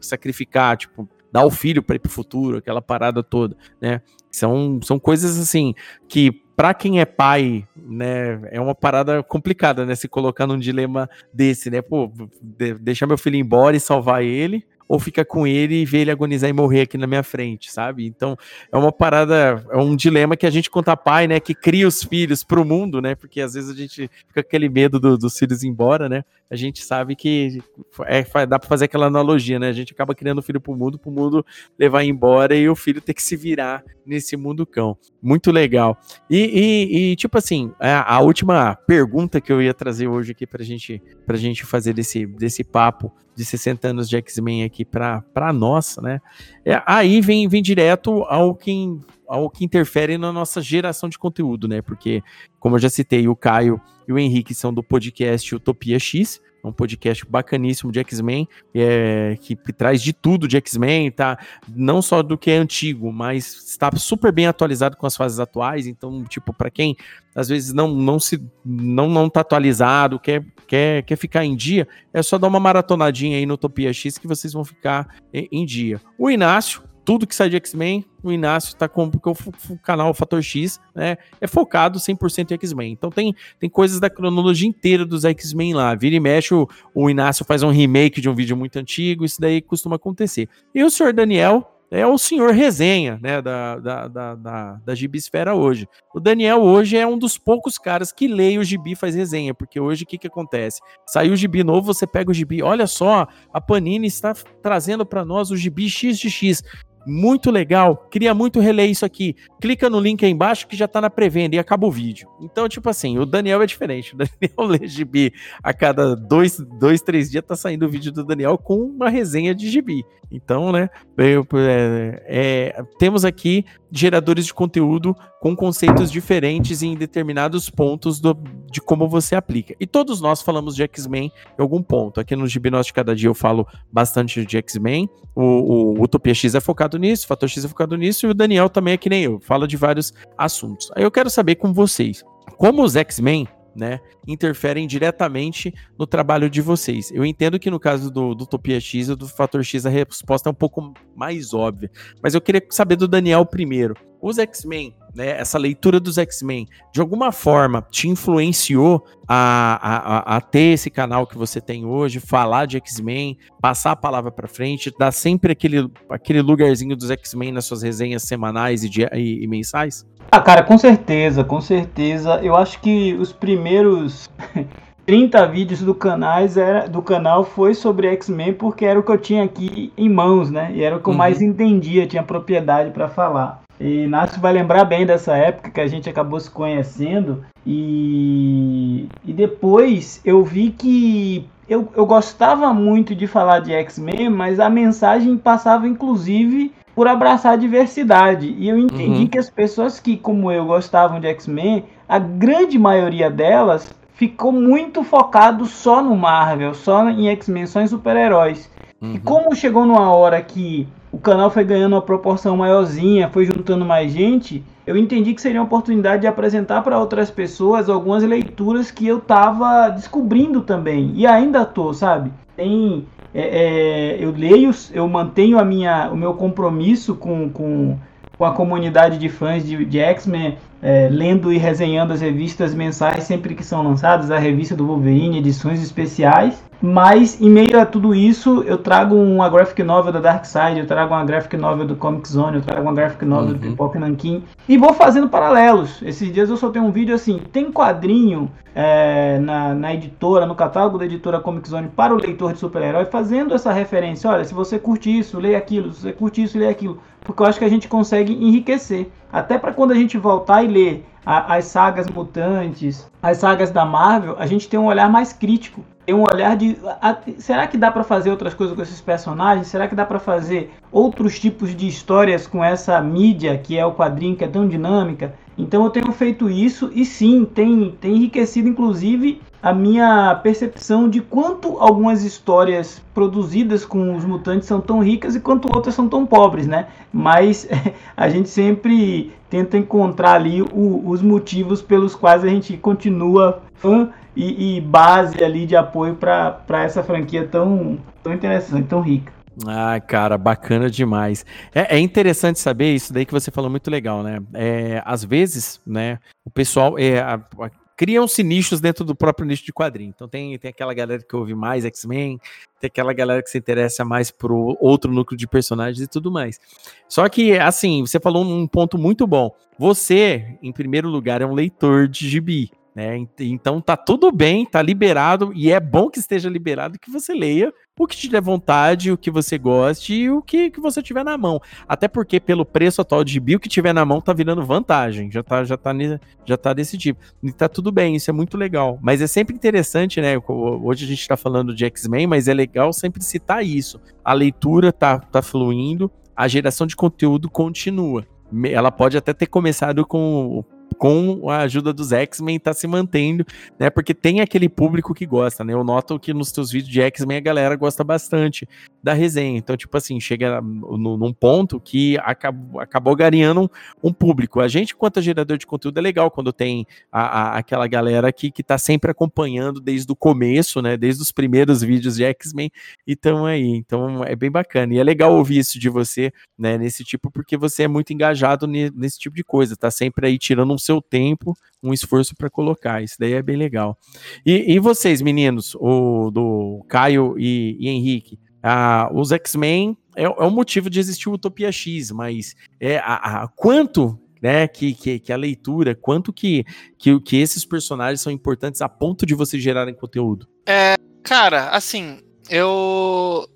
sacrificar, tipo, dar o filho para ir para o futuro, aquela parada toda, né? São, são coisas assim que para quem é pai, né, é uma parada complicada, né, se colocar num dilema desse, né? Pô, de, deixar meu filho embora e salvar ele, ou fica com ele e ver ele agonizar e morrer aqui na minha frente, sabe? Então é uma parada, é um dilema que a gente conta pai, né, que cria os filhos para o mundo, né? Porque às vezes a gente fica com aquele medo do, dos filhos ir embora, né? A gente sabe que é, dá para fazer aquela analogia, né? A gente acaba criando o filho para o mundo, para o mundo levar embora e o filho ter que se virar nesse mundo cão. Muito legal. E, e, e tipo assim, a, a, última pergunta que eu ia trazer hoje aqui para gente, a gente fazer desse, desse papo de 60 anos de X-Men aqui para nós, né? É, aí vem, vem direto ao que, ao que interfere na nossa geração de conteúdo, né? Porque, como eu já citei, o Caio e o Henrique são do podcast Utopia X, um podcast bacaníssimo de X-Men, é, que, traz de tudo de X-Men, tá? Não só do que é antigo, mas está super bem atualizado com as fases atuais. Então, tipo, para quem às vezes não não se não não tá atualizado, quer, quer quer ficar em dia, é só dar uma maratonadinha aí no Utopia X que vocês vão ficar em, em dia. O Inácio tudo que sai de X-Men, o Inácio tá com porque o, o canal Fator X, né, é focado 100% em X-Men. Então tem, tem coisas da cronologia inteira dos X-Men lá. Vira e mexe, o, o Inácio faz um remake de um vídeo muito antigo, isso daí costuma acontecer. E o senhor Daniel é o senhor resenha, né, da, da, da, da, da Gibisfera hoje. O Daniel hoje é um dos poucos caras que leia o gibi e faz resenha, porque hoje o que que acontece? Saiu o gibi novo, você pega o gibi, olha só, a Panini está trazendo para nós o gibi XXX muito legal, queria muito reler isso aqui. Clica no link aí embaixo que já tá na pré-venda e acaba o vídeo. Então, tipo assim, o Daniel é diferente. O Daniel [LAUGHS] lê gibi a cada dois, dois três dias tá saindo o vídeo do Daniel com uma resenha de gibi. Então, né, é, é, temos aqui geradores de conteúdo com conceitos diferentes em determinados pontos do, de como você aplica. E todos nós falamos de X-Men em algum ponto. Aqui no Gibi Nosso de Cada Dia eu falo bastante de X-Men. O, o Utopia X é focado nisso, o Fator X é focado nisso, e o Daniel também é que nem eu, fala de vários assuntos. Aí eu quero saber com vocês, como os X-Men né, interferem diretamente no trabalho de vocês. Eu entendo que no caso do, do Utopia X e do Fator X a resposta é um pouco mais óbvia, mas eu queria saber do Daniel primeiro. Os X-Men, né, essa leitura dos X-Men, de alguma forma te influenciou a, a, a, ter esse canal que você tem hoje, falar de X-Men, passar a palavra para frente, dar sempre aquele, aquele lugarzinho dos X-Men nas suas resenhas semanais e, e, e mensais? Ah, cara, com certeza, com certeza. Eu acho que os primeiros [LAUGHS] 30 vídeos do, canais era, do canal foi sobre X-Men porque era o que eu tinha aqui em mãos, né? E era o que eu uhum. mais entendia, tinha propriedade para falar. E Inácio vai lembrar bem dessa época que a gente acabou se conhecendo. E, e depois eu vi que eu, eu gostava muito de falar de X-Men, mas a mensagem passava inclusive por abraçar a diversidade. E eu entendi uhum. que as pessoas que, como eu, gostavam de X-Men, a grande maioria delas ficou muito focado só no Marvel, só em X-Men, só em super-heróis. Uhum. E como chegou numa hora que o canal foi ganhando uma proporção maiorzinha, foi juntando mais gente, eu entendi que seria uma oportunidade de apresentar para outras pessoas algumas leituras que eu estava descobrindo também. E ainda tô, sabe? Tem. É, é, eu leio, eu mantenho a minha, o meu compromisso com, com, com a comunidade de fãs de, de X-Men é, lendo e resenhando as revistas mensais sempre que são lançadas, a revista do Wolverine, edições especiais. Mas, em meio a tudo isso, eu trago uma graphic novel da Dark Side, eu trago uma graphic novel do Comic Zone, eu trago uma graphic novel uhum. do Pipoca Nankin. E vou fazendo paralelos. Esses dias eu soltei um vídeo assim, tem quadrinho é, na, na editora, no catálogo da editora Comic Zone para o leitor de super-herói, fazendo essa referência. Olha, se você curte isso, leia aquilo. Se você curte isso, leia aquilo. Porque eu acho que a gente consegue enriquecer. Até para quando a gente voltar e ler a, as sagas mutantes, as sagas da Marvel, a gente tem um olhar mais crítico. Tem um olhar de. A, será que dá para fazer outras coisas com esses personagens? Será que dá para fazer outros tipos de histórias com essa mídia que é o quadrinho, que é tão dinâmica? Então eu tenho feito isso e sim, tem, tem enriquecido inclusive a minha percepção de quanto algumas histórias produzidas com os mutantes são tão ricas e quanto outras são tão pobres, né? Mas [LAUGHS] a gente sempre tenta encontrar ali o, os motivos pelos quais a gente continua fã e, e base ali de apoio para essa franquia tão, tão interessante, tão rica. Ah, cara, bacana demais. É, é, interessante saber isso daí que você falou muito legal, né? É, às vezes, né, o pessoal é, a, a, criam-se nichos dentro do próprio nicho de quadrinho. Então tem, tem aquela galera que ouve mais X-Men, tem aquela galera que se interessa mais pro outro núcleo de personagens e tudo mais. Só que, assim, você falou um ponto muito bom. Você, em primeiro lugar, é um leitor de gibi. Né? Então tá tudo bem, tá liberado, e é bom que esteja liberado que você leia o que te der vontade, o que você goste e o que, que você tiver na mão. Até porque, pelo preço atual de bio, o que tiver na mão tá virando vantagem. Já tá, já tá, já tá desse tipo. E tá tudo bem, isso é muito legal. Mas é sempre interessante, né? Hoje a gente tá falando de X-Men, mas é legal sempre citar isso. A leitura tá, tá fluindo, a geração de conteúdo continua. Ela pode até ter começado com com a ajuda dos X-Men tá se mantendo, né? Porque tem aquele público que gosta, né? Eu noto que nos teus vídeos de X-Men a galera gosta bastante da resenha. Então, tipo assim, chega no, num ponto que acabou, acabou gareando um, um, público. A gente, quanto gerador de conteúdo, é legal quando tem a, a, aquela galera que, que tá sempre acompanhando desde o começo, né? Desde os primeiros vídeos de X-Men e tão aí. Então, é bem bacana. E é legal ouvir isso de você, né? Nesse tipo, porque você é muito engajado nesse tipo de coisa, tá sempre aí tirando um seu tempo, um esforço para colocar. Isso daí é bem legal. E, e vocês, meninos, o do Caio e, e Henrique, ah, os X-Men é, é o motivo de existir o Utopia X, mas é a, a quanto né, que, que, que, a leitura, quanto que, que, que esses personagens são importantes a ponto de vocês gerarem conteúdo? É, cara, assim, eu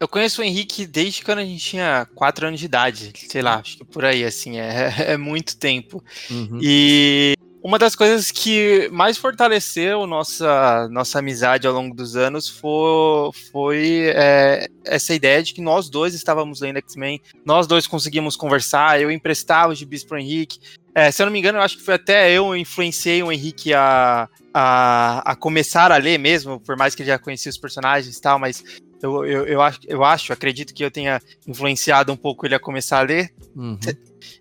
eu conheço o Henrique desde quando a gente tinha 4 anos de idade, sei lá, acho que por aí, assim, é, [LAUGHS] é muito tempo. Uhum. E uma das coisas que mais fortaleceu nossa, nossa amizade ao longo dos anos foi, foi é, essa ideia de que nós dois estávamos lendo X-Men, nós dois conseguimos conversar, eu emprestava os gibis pro Henrique. É, se eu não me engano, eu acho que foi até eu influenciei o Henrique a, a, a começar a ler mesmo, por mais que ele já conhecia os personagens e tal, mas eu, eu, eu, acho, eu acho, acredito que eu tenha influenciado um pouco ele a começar a ler. Uhum.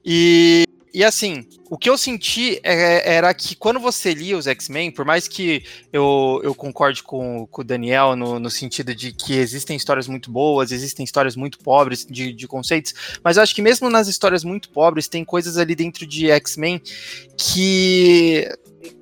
E, e assim, o que eu senti é, era que quando você lia os X-Men, por mais que eu, eu concorde com, com o Daniel no, no sentido de que existem histórias muito boas, existem histórias muito pobres de, de conceitos, mas eu acho que mesmo nas histórias muito pobres, tem coisas ali dentro de X-Men que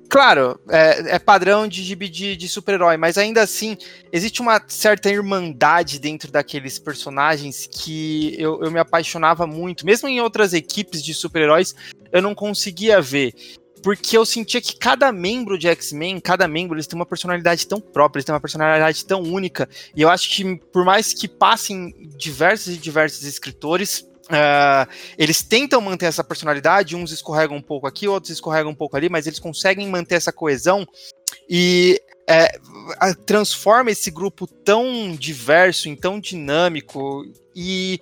Claro, é, é, padrão de gibi de, de super-herói, mas ainda assim existe uma certa irmandade dentro daqueles personagens que eu, eu me apaixonava muito. Mesmo em outras equipes de super-heróis, eu não conseguia ver. Porque eu sentia que cada membro de X-Men, cada membro, eles têm uma personalidade tão própria, eles têm uma personalidade tão única. E eu acho que, por mais que passem diversos e diversos escritores, Uh, eles tentam manter essa personalidade, uns escorregam um pouco aqui, outros escorregam um pouco ali, mas eles conseguem manter essa coesão e é, transforma esse grupo tão diverso, tão dinâmico. E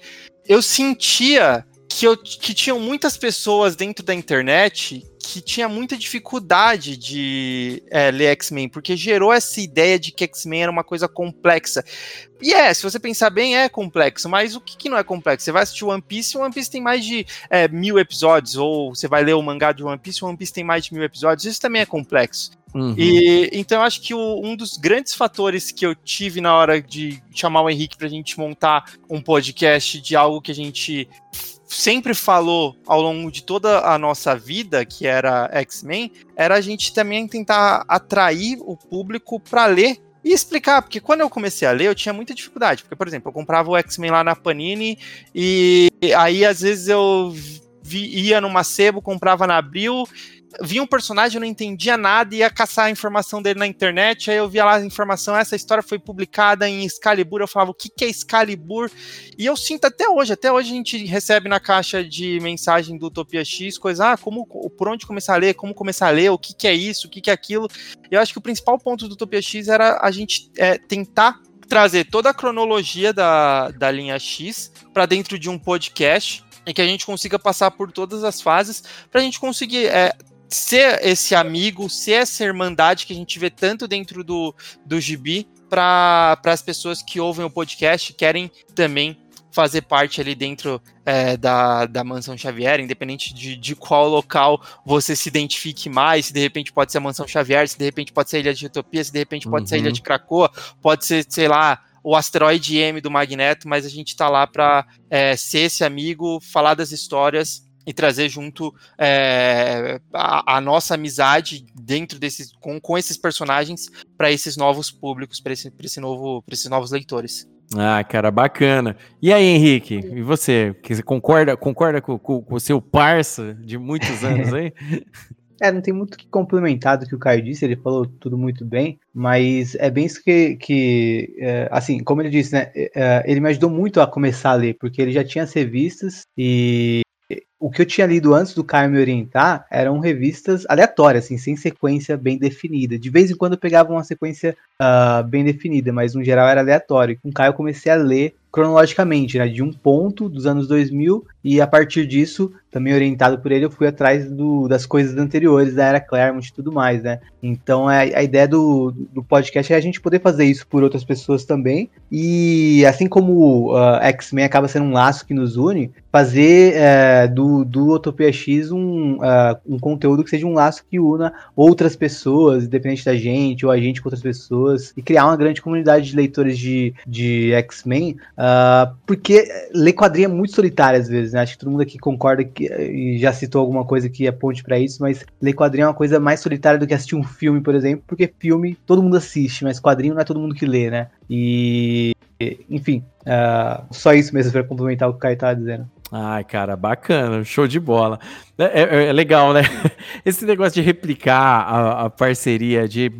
eu sentia que, eu, que tinham muitas pessoas dentro da internet que tinha muita dificuldade de é, ler X-Men, porque gerou essa ideia de que X-Men era uma coisa complexa. E é, se você pensar bem, é complexo, mas o que, que não é complexo? Você vai assistir One Piece, One Piece tem mais de é, mil episódios, ou você vai ler o mangá de One Piece, One Piece tem mais de mil episódios, isso também é complexo. Uhum. E então eu acho que o, um dos grandes fatores que eu tive na hora de chamar o Henrique pra gente montar um podcast de algo que a gente sempre falou ao longo de toda a nossa vida, que era X-Men, era a gente também tentar atrair o público para ler e explicar, porque quando eu comecei a ler, eu tinha muita dificuldade. Porque, por exemplo, eu comprava o X-Men lá na Panini e aí às vezes eu ia numa sebo, comprava na Abril via um personagem, eu não entendia nada, ia caçar a informação dele na internet, aí eu via lá a informação, essa história foi publicada em Excalibur, eu falava, o que, que é Excalibur? E eu sinto até hoje, até hoje a gente recebe na caixa de mensagem do Utopia X, coisa, ah, como, por onde começar a ler, como começar a ler, o que, que é isso, o que, que é aquilo. Eu acho que o principal ponto do Utopia X era a gente é, tentar trazer toda a cronologia da, da linha X para dentro de um podcast e que a gente consiga passar por todas as fases para a gente conseguir é, ser esse amigo, ser essa irmandade que a gente vê tanto dentro do, do gibi para as pessoas que ouvem o podcast querem também fazer parte ali dentro é, da, da Mansão Xavier, independente de, de qual local você se identifique mais, se de repente pode ser a Mansão Xavier, se de repente pode ser a Ilha de Utopia, se de repente pode uhum. ser a Ilha de Krakoa, pode ser, sei lá, o asteroide M do Magneto, mas a gente está lá para é, ser esse amigo, falar das histórias e trazer junto é, a, a, nossa amizade dentro desses com, com esses personagens para esses novos públicos, para esse, esse novo, esses novos leitores. Ah, cara, bacana. E aí, Henrique, e você? Você concorda, concorda com, com, com o seu parça de muitos anos aí? [LAUGHS] É, não tem muito que complementar do que o Caio disse, ele falou tudo muito bem, mas é bem isso que, que é, assim, como ele disse, né, é, ele me ajudou muito a começar a ler, porque ele já tinha as revistas e o que eu tinha lido antes do Caio me orientar eram revistas aleatórias, assim, sem sequência bem definida. De vez em quando eu pegava uma sequência uh, bem definida, mas no geral era aleatório. Com o Caio eu comecei a ler cronologicamente, né, de um ponto dos anos 2000 e a partir disso, também orientado por ele, eu fui atrás do, das coisas anteriores da era Claremont e tudo mais, né? Então é, a ideia do, do podcast é a gente poder fazer isso por outras pessoas também e assim como uh, X-Men acaba sendo um laço que nos une, fazer uh, do, do Utopia X um, uh, um conteúdo que seja um laço que una outras pessoas, independente da gente ou a gente com outras pessoas e criar uma grande comunidade de leitores de, de X-Men Uh, porque ler quadrinho é muito solitário às vezes, né? Acho que todo mundo aqui concorda que, e já citou alguma coisa que é ponte para isso, mas ler quadrinho é uma coisa mais solitária do que assistir um filme, por exemplo, porque filme todo mundo assiste, mas quadrinho não é todo mundo que lê, né? E, enfim, uh, só isso mesmo para complementar o que o Caio tava dizendo. Ai, cara, bacana, show de bola. É, é, é, legal, né? [LAUGHS] Esse negócio de replicar a, a, parceria de,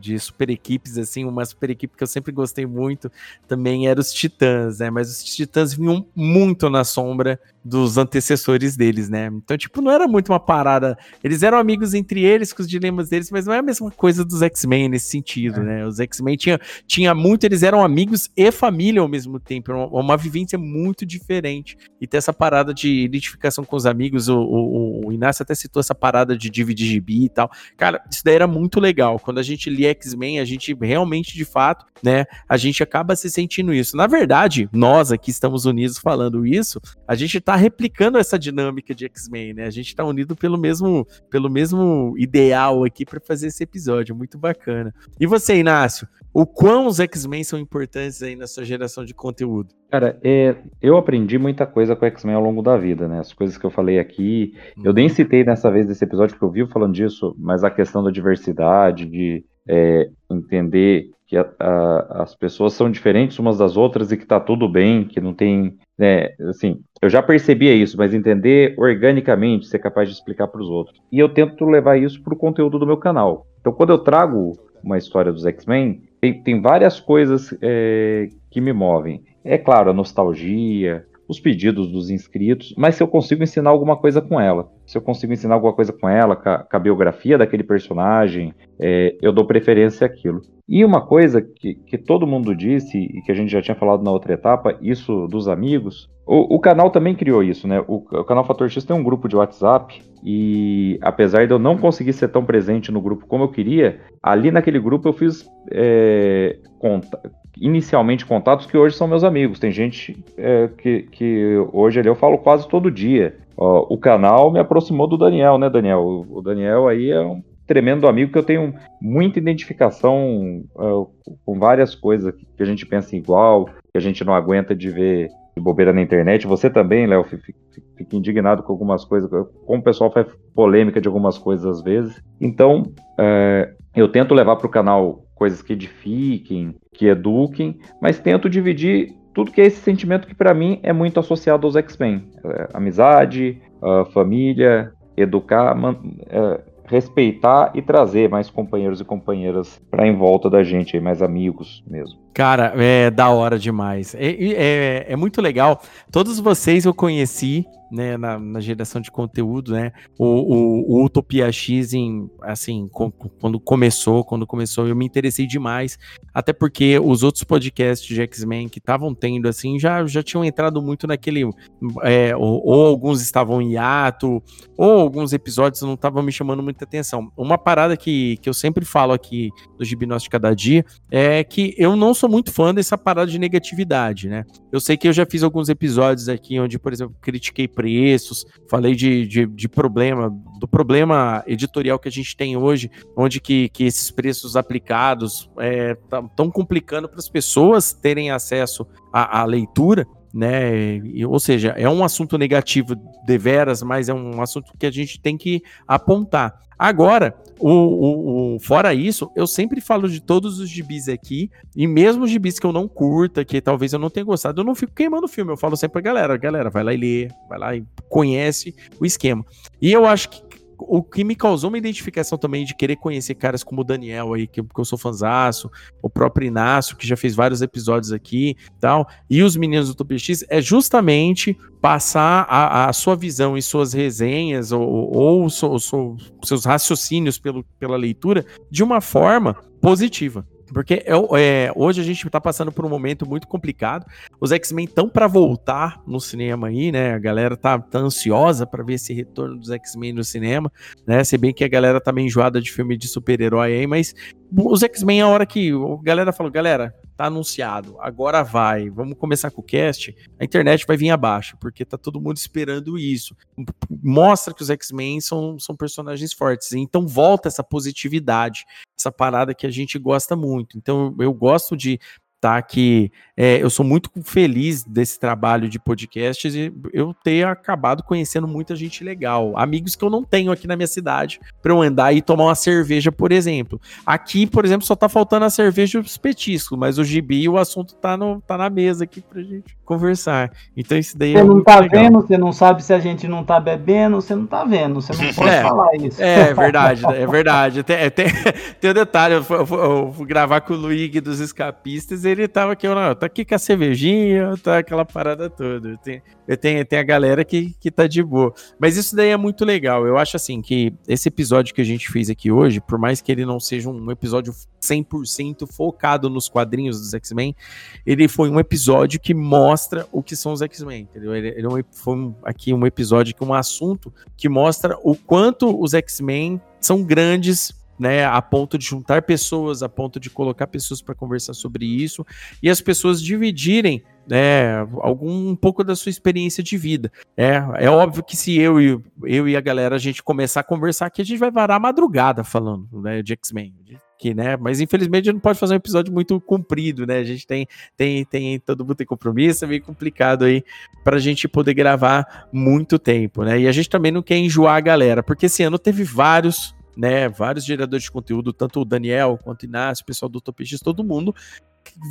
de super equipes, assim, uma super equipe que eu sempre gostei muito também era os Titãs, né? Mas os Titãs vinham muito na sombra dos antecessores deles, né? Então, tipo, não era muito uma parada. Eles eram amigos entre eles, com os dilemas deles, mas não é a mesma coisa dos X-Men nesse sentido, é. né? Os X-Men tinha, tinha muito, eles eram amigos e família ao mesmo tempo, uma, uma vivência muito diferente. E ter essa parada de identificação com os amigos, o, o o, Inácio até citou essa parada de dividir gibi e tal. Cara, isso daí era muito legal. Quando a gente lia X-Men, a gente realmente, de fato, né, a gente acaba se sentindo isso. Na verdade, nós aqui estamos unidos falando isso, a gente tá replicando essa dinâmica de X-Men, né? A gente tá unido pelo mesmo, pelo mesmo ideal aqui para fazer esse episódio. Muito bacana. E você, Inácio? O quão os X-Men são importantes aí na sua geração de conteúdo? Cara, é, eu aprendi muita coisa com X-Men ao longo da vida, né? As coisas que eu falei aqui. Eu nem uhum. citei nessa vez nesse episódio que eu vi falando disso, mas a questão da diversidade, de é, entender que a, a, as pessoas são diferentes umas das outras e que tá tudo bem, que não tem. Né, assim, eu já percebia isso, mas entender organicamente, ser capaz de explicar para os outros. E eu tento levar isso para o conteúdo do meu canal. Então, quando eu trago uma história dos X-Men, tem, tem várias coisas é, que me movem. É claro, a nostalgia, os pedidos dos inscritos, mas se eu consigo ensinar alguma coisa com ela. Se eu consigo ensinar alguma coisa com ela, com a, biografia daquele personagem, é, eu dou preferência àquilo. E uma coisa que, que todo mundo disse, e que a gente já tinha falado na outra etapa, isso dos amigos, o, o canal também criou isso, né? O, o, canal Fator X tem um grupo de WhatsApp e apesar de eu não conseguir ser tão presente no grupo como eu queria, ali naquele grupo eu fiz é, conta, inicialmente contatos que hoje são meus amigos. Tem gente é, que, que hoje ali eu falo quase todo dia. Ó, o canal me aproximou do Daniel, né, Daniel? O, Daniel aí é um tremendo amigo que eu tenho muita identificação uh, com várias coisas que a gente pensa igual, que a gente não aguenta de ver de bobeira na internet. Você também, Léo, fica, fica indignado com algumas coisas, como o pessoal faz polêmica de algumas coisas às vezes. Então, é, eu tento levar para o canal coisas que edifiquem, que eduquem, mas tento dividir tudo que é esse sentimento que para mim é muito associado aos X-Men: é, amizade, família, educar, é, respeitar e trazer mais companheiros e companheiras para em volta da gente, mais amigos mesmo. Cara, é da hora demais. É, é, é muito legal. Todos vocês eu conheci né, na, na, geração de conteúdo, né? O, o, o Utopia X, em, assim, com, quando começou, quando começou, eu me interessei demais, até porque os outros podcasts de X-Men que estavam tendo, assim, já, já tinham entrado muito naquele, é, ou, ou, alguns estavam em hiato, ou alguns episódios não estavam me chamando muita atenção. Uma parada que, que eu sempre falo aqui do de Cada Dia é que eu não sou muito fã dessa parada de negatividade, né? Eu sei que eu já fiz alguns episódios aqui onde, por exemplo, critiquei preços, falei de, de, de problema, do problema editorial que a gente tem hoje, onde que, que esses preços aplicados estão é, complicando para as pessoas terem acesso à, à leitura né? Ou seja, é um assunto negativo deveras, mas é um assunto que a gente tem que apontar. Agora, o, o, o, fora isso, eu sempre falo de todos os gibis aqui, e mesmo os gibis que eu não curta, que talvez eu não tenha gostado, eu não fico queimando o filme. Eu falo sempre pra galera, galera, vai lá e lê, vai lá e conhece o esquema. E eu acho que o que me causou uma identificação também de querer conhecer caras como o Daniel aí, que, que eu sou fanzaço, o próprio Inácio, que já fez vários episódios aqui tal, e os meninos do Top X, é justamente passar a, a sua visão e suas resenhas ou, ou, ou seus raciocínios pelo, pela leitura de uma forma positiva. Porque é, é, hoje a gente tá passando por um momento muito complicado. Os X-Men estão para voltar no cinema aí, né? A galera tá, tá ansiosa para ver esse retorno dos X-Men no cinema, né? Se bem que a galera tá meio enjoada de filme de super-herói aí, mas os X-Men, a hora que a galera falou, galera, tá anunciado, agora vai, vamos começar com o cast, a internet vai vir abaixo, porque tá todo mundo esperando isso. Mostra que os X-Men são, são personagens fortes, então volta essa positividade, essa parada que a gente gosta muito. Então eu gosto de tá? Que é, eu sou muito feliz desse trabalho de podcasts e eu ter acabado conhecendo muita gente legal, amigos que eu não tenho aqui na minha cidade para eu andar e tomar uma cerveja, por exemplo. Aqui, por exemplo, só tá faltando a cerveja e os petiscos, mas o gibi o assunto tá, no, tá na mesa aqui pra gente conversar. Então isso daí você é não tá legal. vendo, você não sabe se a gente não tá bebendo, você não tá vendo, você não pode é, falar isso. É verdade, é verdade. Tem, tem, [LAUGHS] tem um detalhe, eu, eu, eu, gravar com o Luigi dos escapistas ele tava aqui, não, tá aqui com a cervejinha, tá aquela parada toda. Tem, tenho, tem a galera que, que tá de boa. Mas isso daí é muito legal. Eu acho assim que esse episódio que a gente fez aqui hoje, por mais que ele não seja um episódio 100% focado nos quadrinhos dos X-Men, ele foi um episódio que mostra o que são os X-Men, entendeu? Ele, ele é foi um, aqui um episódio que um assunto que mostra o quanto os X-Men são grandes né, a ponto de juntar pessoas, a ponto de colocar pessoas para conversar sobre isso e as pessoas dividirem né, algum um pouco da sua experiência de vida. É, é óbvio que se eu e, eu e a galera a gente começar a conversar aqui, a gente vai varar a madrugada falando né, de X-Men. Que, né? Mas infelizmente a gente não pode fazer um episódio muito comprido, né? A gente tem, tem, tem todo mundo tem compromisso, é meio complicado aí para a gente poder gravar muito tempo, né? E a gente também não quer enjoar a galera, porque esse ano teve vários né, vários geradores de conteúdo, tanto o Daniel quanto o Inácio, o pessoal do TopX, todo mundo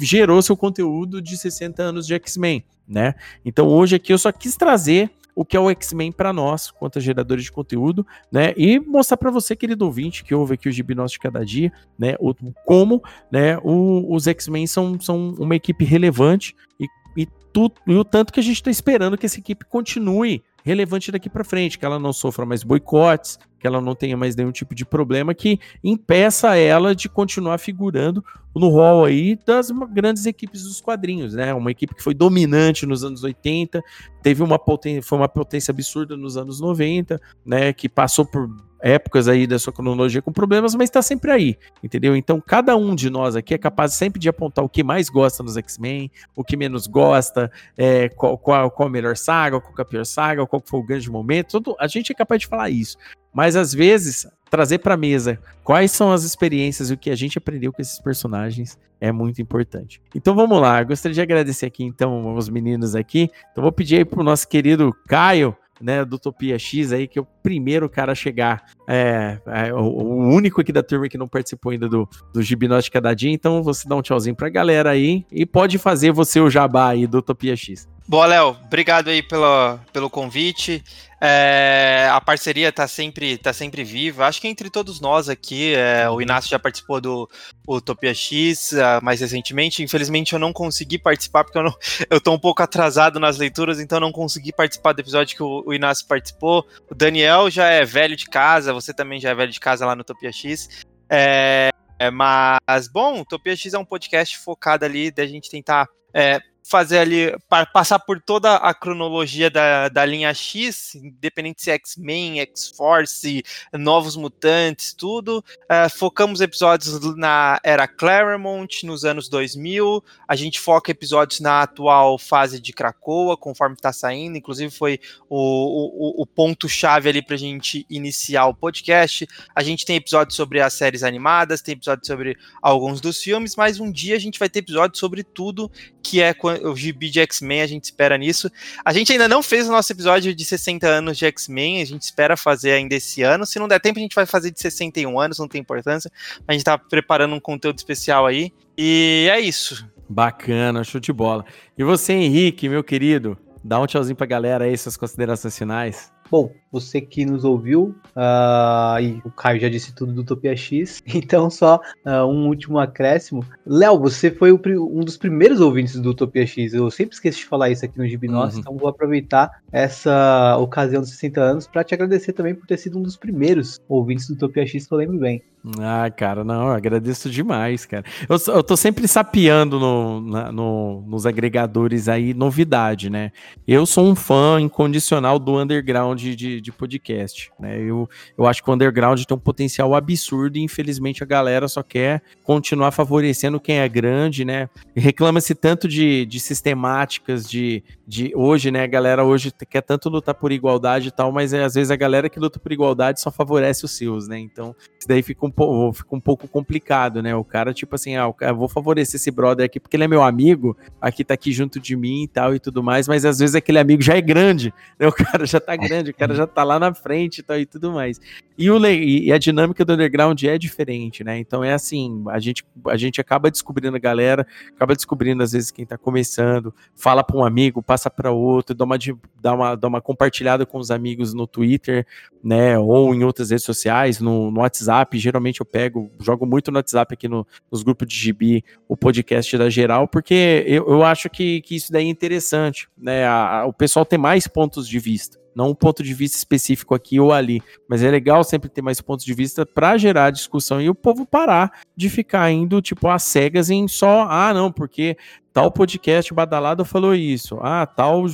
gerou seu conteúdo de 60 anos de X-Men, né? Então hoje aqui eu só quis trazer o que é o X-Men para nós, quanto a geradores de conteúdo, né? E mostrar para você, querido ouvinte, que ouve aqui o Gibi Nosso de Cada Dia, né? O, como, né? O, os X-Men são, são uma equipe relevante e, e tu, e o tanto que a gente está esperando que essa equipe continue relevante daqui para frente, que ela não sofra mais boicotes, que ela não tenha mais nenhum tipo de problema que impeça ela de continuar figurando no rol aí das grandes equipes dos quadrinhos, né? Uma equipe que foi dominante nos anos 80, teve uma potência, foi uma potência absurda nos anos 90, né? Que passou por épocas aí da sua cronologia com problemas, mas está sempre aí, entendeu? Então cada um de nós aqui é capaz sempre de apontar o que mais gosta nos X-Men, o que menos gosta, é, qual, qual, qual a melhor saga, qual a pior saga, qual foi o grande momento, tudo, a gente é capaz de falar isso. Mas às vezes, trazer para mesa quais são as experiências e o que a gente aprendeu com esses personagens é muito importante. Então vamos lá, gostaria de agradecer aqui então os meninos aqui. Então vou pedir aí pro nosso querido Caio, né, do Utopia X aí, que é o primeiro cara a chegar, é, é o, o, único aqui da turma que não participou ainda do, do Gibinote Cada Dia, então você dá um tchauzinho pra galera aí e pode fazer você o jabá aí do Utopia X. Boa, Léo, obrigado aí pelo, pelo convite. É, a parceria está sempre, tá sempre viva. Acho que entre todos nós aqui, é, o Inácio já participou do Utopia X uh, mais recentemente. Infelizmente eu não consegui participar porque eu, não, eu tô um pouco atrasado nas leituras, então não consegui participar do episódio que o, o Inácio participou. O Daniel já é velho de casa, você também já é velho de casa lá no Utopia X. É, mas, bom, Utopia X é um podcast focado ali da gente tentar é, fazer ali, passar por toda a cronologia da, da linha X, independente se é X-Men, X-Force, Novos Mutantes, tudo. Uh, focamos episódios na era Claremont, nos anos 2000. A gente foca episódios na atual fase de Krakoa, conforme está saindo. Inclusive, foi o, o, o ponto-chave ali para a gente iniciar o podcast. A gente tem episódios sobre as séries animadas, tem episódios sobre alguns dos filmes, mas um dia a gente vai ter episódios sobre tudo que é o gibi de X-Men, a gente espera nisso. A gente ainda não fez o nosso episódio de 60 anos de X-Men, a gente espera fazer ainda esse ano. Se não der tempo, a gente vai fazer de 61 anos, não tem importância. A gente tá preparando um conteúdo especial aí. E é isso. Bacana, show de bola. E você, Henrique, meu querido, dá um tchauzinho pra galera aí, suas considerações finais. Bom, você que nos ouviu, uh, e o Caio já disse tudo do Utopia X, [LAUGHS] então só uh, um último acréscimo. Léo, você foi o, um dos primeiros ouvintes do Utopia X, eu sempre esqueço de falar isso aqui no Gibi uhum. então vou aproveitar essa ocasião dos 60 anos para te agradecer também por ter sido um dos primeiros ouvintes do Utopia X que eu lembro bem. Ah, cara, não, eu agradeço demais, cara. Eu, eu tô sempre sapeando no, na, no, nos agregadores aí novidade, né? Eu sou um fã incondicional do underground de, de podcast, né? Eu, eu acho que o underground tem um potencial absurdo e infelizmente a galera só quer continuar favorecendo quem é grande, né? Reclama-se tanto de, de sistemáticas de, de hoje, né? A galera hoje quer tanto lutar por igualdade e tal, mas é, às vezes a galera que luta por igualdade só favorece os seus, né? Então, isso daí fica um um, fica um pouco complicado, né? O cara, tipo assim, ah, eu vou favorecer esse brother aqui porque ele é meu amigo, aqui tá aqui junto de mim e tal e tudo mais, mas às vezes aquele amigo já é grande, [LAUGHS] né? O cara já tá grande, o cara já tá lá na frente e tal e tudo mais. E, o, e a dinâmica do underground é diferente, né? Então é assim, a gente, a gente acaba descobrindo a galera, acaba descobrindo às vezes quem tá começando, fala para um amigo, passa para outro, dá uma, dá, uma, dá uma compartilhada com os amigos no Twitter, né? Ou em outras redes sociais, no, no WhatsApp, geralmente eu pego, jogo muito no WhatsApp aqui no, nos grupos de GB, o podcast da geral, porque eu, eu acho que, que isso daí é interessante, né? A, a, o pessoal tem mais pontos de vista não um ponto de vista específico aqui ou ali, mas é legal sempre ter mais pontos de vista para gerar discussão e o povo parar de ficar indo tipo às cegas em só, ah, não, porque tal podcast badalado falou isso, ah, tal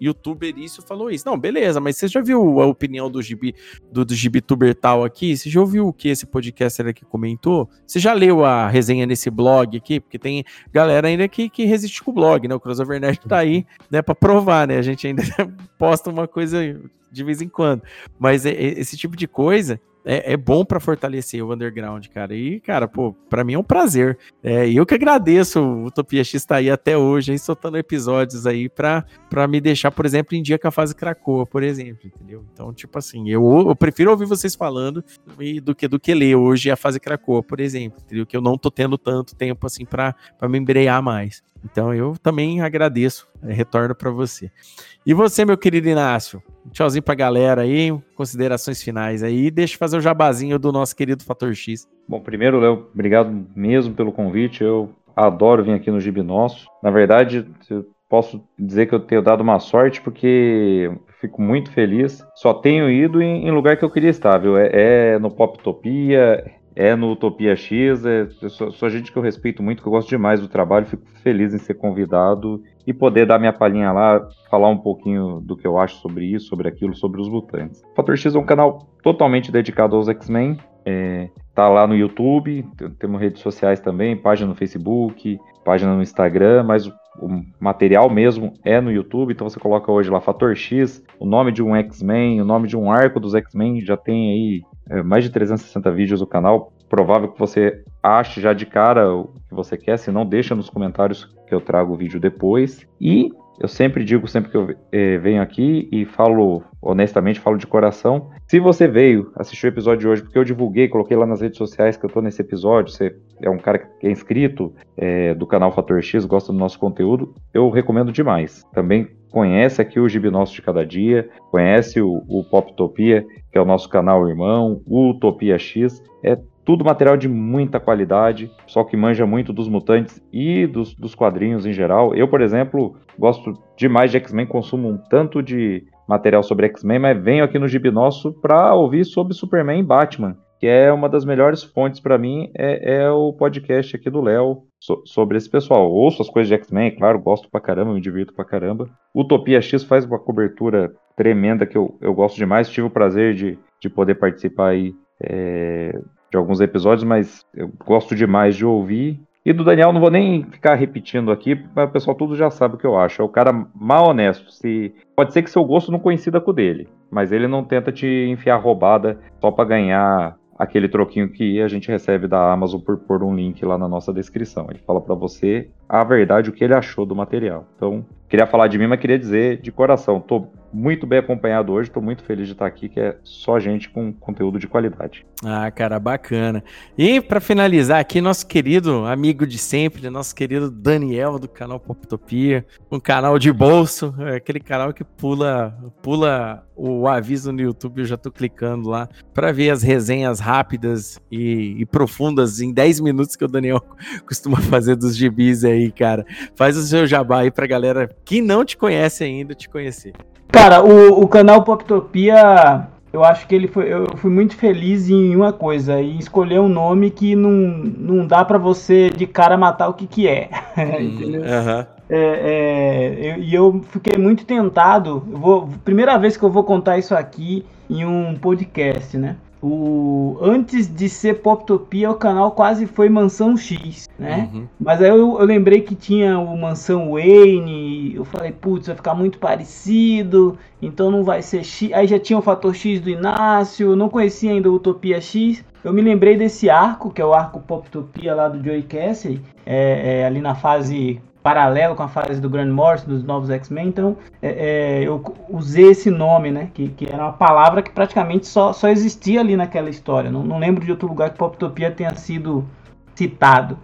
youtuber isso falou isso. Não, beleza, mas você já viu a opinião do Gibi, do, do Gibituber tal aqui? Você já ouviu o que esse podcaster aqui comentou? Você já leu a resenha nesse blog aqui? Porque tem galera ainda que, que resiste com o blog, né? O Crossover Nerd tá aí, né, pra provar, né? A gente ainda [LAUGHS] posta uma coisa de vez em quando. Mas é, é, esse tipo de coisa é, é bom para fortalecer o underground, cara. E, cara, pô, para mim é um prazer. É, eu que agradeço o Utopia X estar tá aí até hoje, aí, soltando episódios aí pra me deixar, por exemplo, em dia com a fase Krakoa, por exemplo, entendeu? Então, tipo assim, eu, eu prefiro ouvir vocês falando do que do que ler hoje a fase Krakoa, por exemplo, entendeu? Que eu não tô tendo tanto tempo assim para me embrear mais. Então eu também agradeço, é, retorno para você. E você, meu querido Inácio, um tchauzinho pra galera aí, considerações finais aí, deixa eu fazer o jabazinho do nosso querido Fator X. Bom, primeiro, Léo, obrigado mesmo pelo convite. Eu adoro vir aqui no Gibi Nosso. Na verdade, posso dizer que eu tenho dado uma sorte porque fico muito feliz. Só tenho ido em, lugar que eu queria estar, viu? É, é no Poptopia, é no Utopia X. É, sou, sou, gente que eu respeito muito, que eu gosto demais do trabalho, fico feliz em ser convidado e poder dar minha palhinha lá, falar um pouquinho do que eu acho sobre isso, sobre aquilo, sobre os mutantes. Fator X é um canal totalmente dedicado aos X-Men. É, tá lá no YouTube, temos redes sociais também, página no Facebook, página no Instagram, mas o material mesmo é no YouTube, então você coloca hoje lá Fator X, o nome de um X-Men, o nome de um arco dos X-Men, já tem aí mais de 360 vídeos no canal. Provável que você ache já de cara o que você quer, se não, deixa nos comentários que eu trago o vídeo depois. E eu sempre digo, sempre que eu eh, venho aqui e falo honestamente, falo de coração. Se você veio assistir o episódio de hoje, porque eu divulguei, coloquei lá nas redes sociais que eu tô nesse episódio, você é um cara que é inscrito é, do canal Fator X, gosta do nosso conteúdo, eu recomendo demais. Também conhece aqui o Gibi Nosso de Cada Dia, conhece o, o Poptopia, que é o nosso canal irmão, o Utopia X, é tudo material de muita qualidade, só que manja muito dos mutantes e dos, dos quadrinhos em geral. Eu, por exemplo, gosto demais de X-Men, consumo um tanto de material sobre X-Men, mas venho aqui no Gibi Nosso para ouvir sobre Superman e Batman, que é uma das melhores fontes para mim, é, é, o podcast aqui do Léo so, sobre esse pessoal. Ouço as coisas de X-Men, claro, gosto pra caramba, me divirto pra caramba. Utopia X faz uma cobertura tremenda que eu, eu gosto demais, tive o prazer de, de poder participar aí é, de alguns episódios, mas eu gosto demais de ouvir. E do Daniel não vou nem ficar repetindo aqui, mas o pessoal tudo já sabe o que eu acho. É o cara mal honesto. Se pode ser que seu gosto não coincida com o dele, mas ele não tenta te enfiar roubada só para ganhar aquele troquinho que a gente recebe da Amazon por pôr um link lá na nossa descrição. Ele fala para você a verdade, o que ele achou do material. Então, queria falar de mim, mas queria dizer de coração, tô muito bem acompanhado hoje, tô muito feliz de estar aqui, que é só gente com conteúdo de qualidade. Ah, cara, bacana. E para finalizar aqui, nosso querido amigo de sempre, nosso querido Daniel do canal Poptopia, um canal de bolso, é aquele canal que pula pula o aviso no YouTube, eu já tô clicando lá para ver as resenhas rápidas e, e, profundas em 10 minutos que o Daniel [LAUGHS] costuma fazer dos gibis aí, cara. Faz o seu jabá aí pra galera que não te conhece ainda te conhecer. Cara, o, o canal Poptopia, eu acho que ele foi. Eu fui muito feliz em uma coisa, em escolher um nome que não, não dá para você de cara matar o que, que é. [LAUGHS] Entendeu? Uhum. É, é, e eu, eu, fiquei muito tentado. Eu vou, primeira vez que eu vou contar isso aqui em um podcast, né? O, antes de ser Poptopia, o canal quase foi Mansão X, né? Uhum. Mas aí eu, eu, lembrei que tinha o Mansão Wayne, eu falei, putz, vai ficar muito parecido, então não vai ser X. Aí já tinha o Fator X do Inácio, não conhecia ainda o Utopia X. Eu me lembrei desse arco, que é o arco Poptopia lá do Joey Cassie, é, é, ali na fase paralelo com a fase do Grand Morrison, dos novos X-Men, então é, é, eu usei esse nome, né, que, que era uma palavra que praticamente só, só existia ali naquela história, não, não lembro de outro lugar que Poptopia tenha sido citado.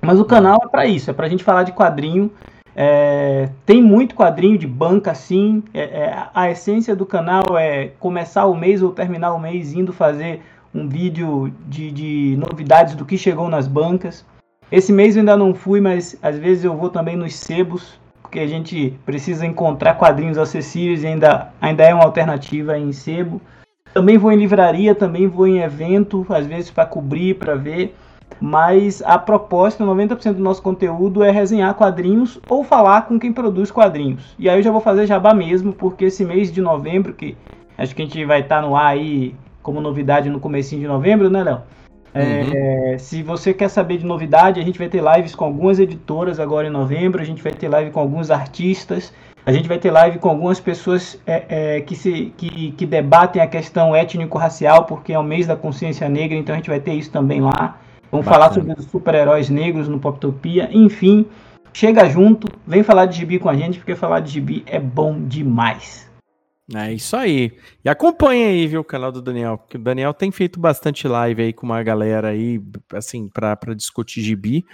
Mas o canal é para isso, é para a gente falar de quadrinho, é, tem muito quadrinho de banca assim, é, é, a essência do canal é começar o mês ou terminar o mês indo fazer um vídeo de, de novidades do que chegou nas bancas, esse mês eu ainda não fui, mas às vezes eu vou também nos sebos, porque a gente precisa encontrar quadrinhos acessíveis e ainda, ainda é uma alternativa em sebo. Também vou em livraria, também vou em evento, às vezes para cobrir, para ver. Mas a proposta, 90% do nosso conteúdo é resenhar quadrinhos ou falar com quem produz quadrinhos. E aí eu já vou fazer jabá mesmo, porque esse mês de novembro, que acho que a gente vai estar tá no ar aí como novidade no comecinho de novembro, né, Léo? É, uhum. se você quer saber de novidade, a gente vai ter lives com algumas editoras agora em novembro, a gente vai ter live com alguns artistas, a gente vai ter live com algumas pessoas é, é, que, se, que, que debatem a questão étnico-racial, porque é o mês da consciência negra, então a gente vai ter isso também lá. Vamos Bacana. falar sobre os super-heróis negros no Poptopia, enfim. Chega junto, vem falar de gibi com a gente, porque falar de gibi é bom demais. É isso aí. E acompanha aí, viu, o canal do Daniel, porque o Daniel tem feito bastante live aí com uma galera aí, assim, pra, pra discutir gibi.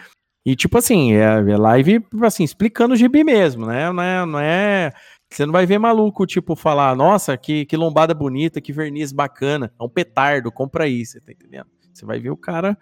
E, tipo assim, é, é live, assim, explicando o gibi mesmo, né? Não é, não é. Você não vai ver maluco, tipo, falar, nossa, que, que lombada bonita, que verniz bacana. É um petardo, compra isso, você tá entendendo? Você vai ver o cara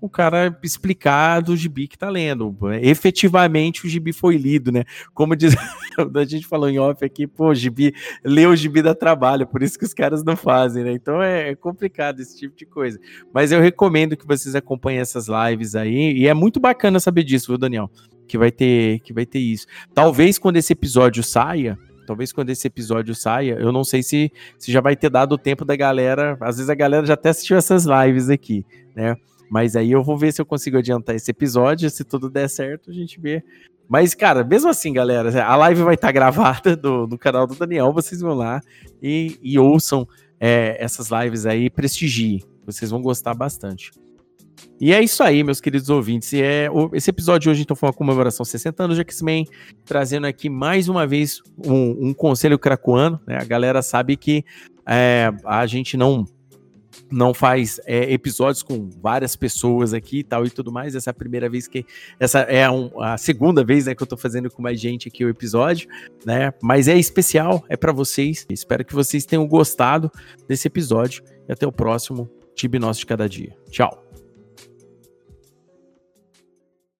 o cara explicar do gibi que tá lendo. Efetivamente o gibi foi lido, né? Como diz, [LAUGHS] a gente falou em off aqui, pô, gibi, ler o gibi dá trabalho, por isso que os caras não fazem, né? Então é, é complicado esse tipo de coisa. Mas eu recomendo que vocês acompanhem essas lives aí, e é muito bacana saber disso, viu, Daniel? Que vai ter, que vai ter isso. Talvez quando esse episódio saia, talvez quando esse episódio saia, eu não sei se, se já vai ter dado o tempo da galera. Às vezes a galera já até assistiu essas lives aqui, né? Mas aí eu vou ver se eu consigo adiantar esse episódio. Se tudo der certo, a gente vê. Mas, cara, mesmo assim, galera, a live vai estar tá gravada do, canal do Daniel. Vocês vão lá e, e ouçam é, essas lives aí, prestigiem. Vocês vão gostar bastante. E é isso aí, meus queridos ouvintes. E é, esse episódio hoje, então, foi uma comemoração 60 anos de X-Men, trazendo aqui mais uma vez um, um conselho cracoano. Né? A galera sabe que é, a gente não não faz é, episódios com várias pessoas aqui e tal e tudo mais. Essa é a primeira vez que. Essa é um, a segunda vez né, que eu tô fazendo com mais gente aqui o episódio, né? Mas é especial, é para vocês. Espero que vocês tenham gostado desse episódio. E até o próximo Tibe Nosso de Cada Dia. Tchau.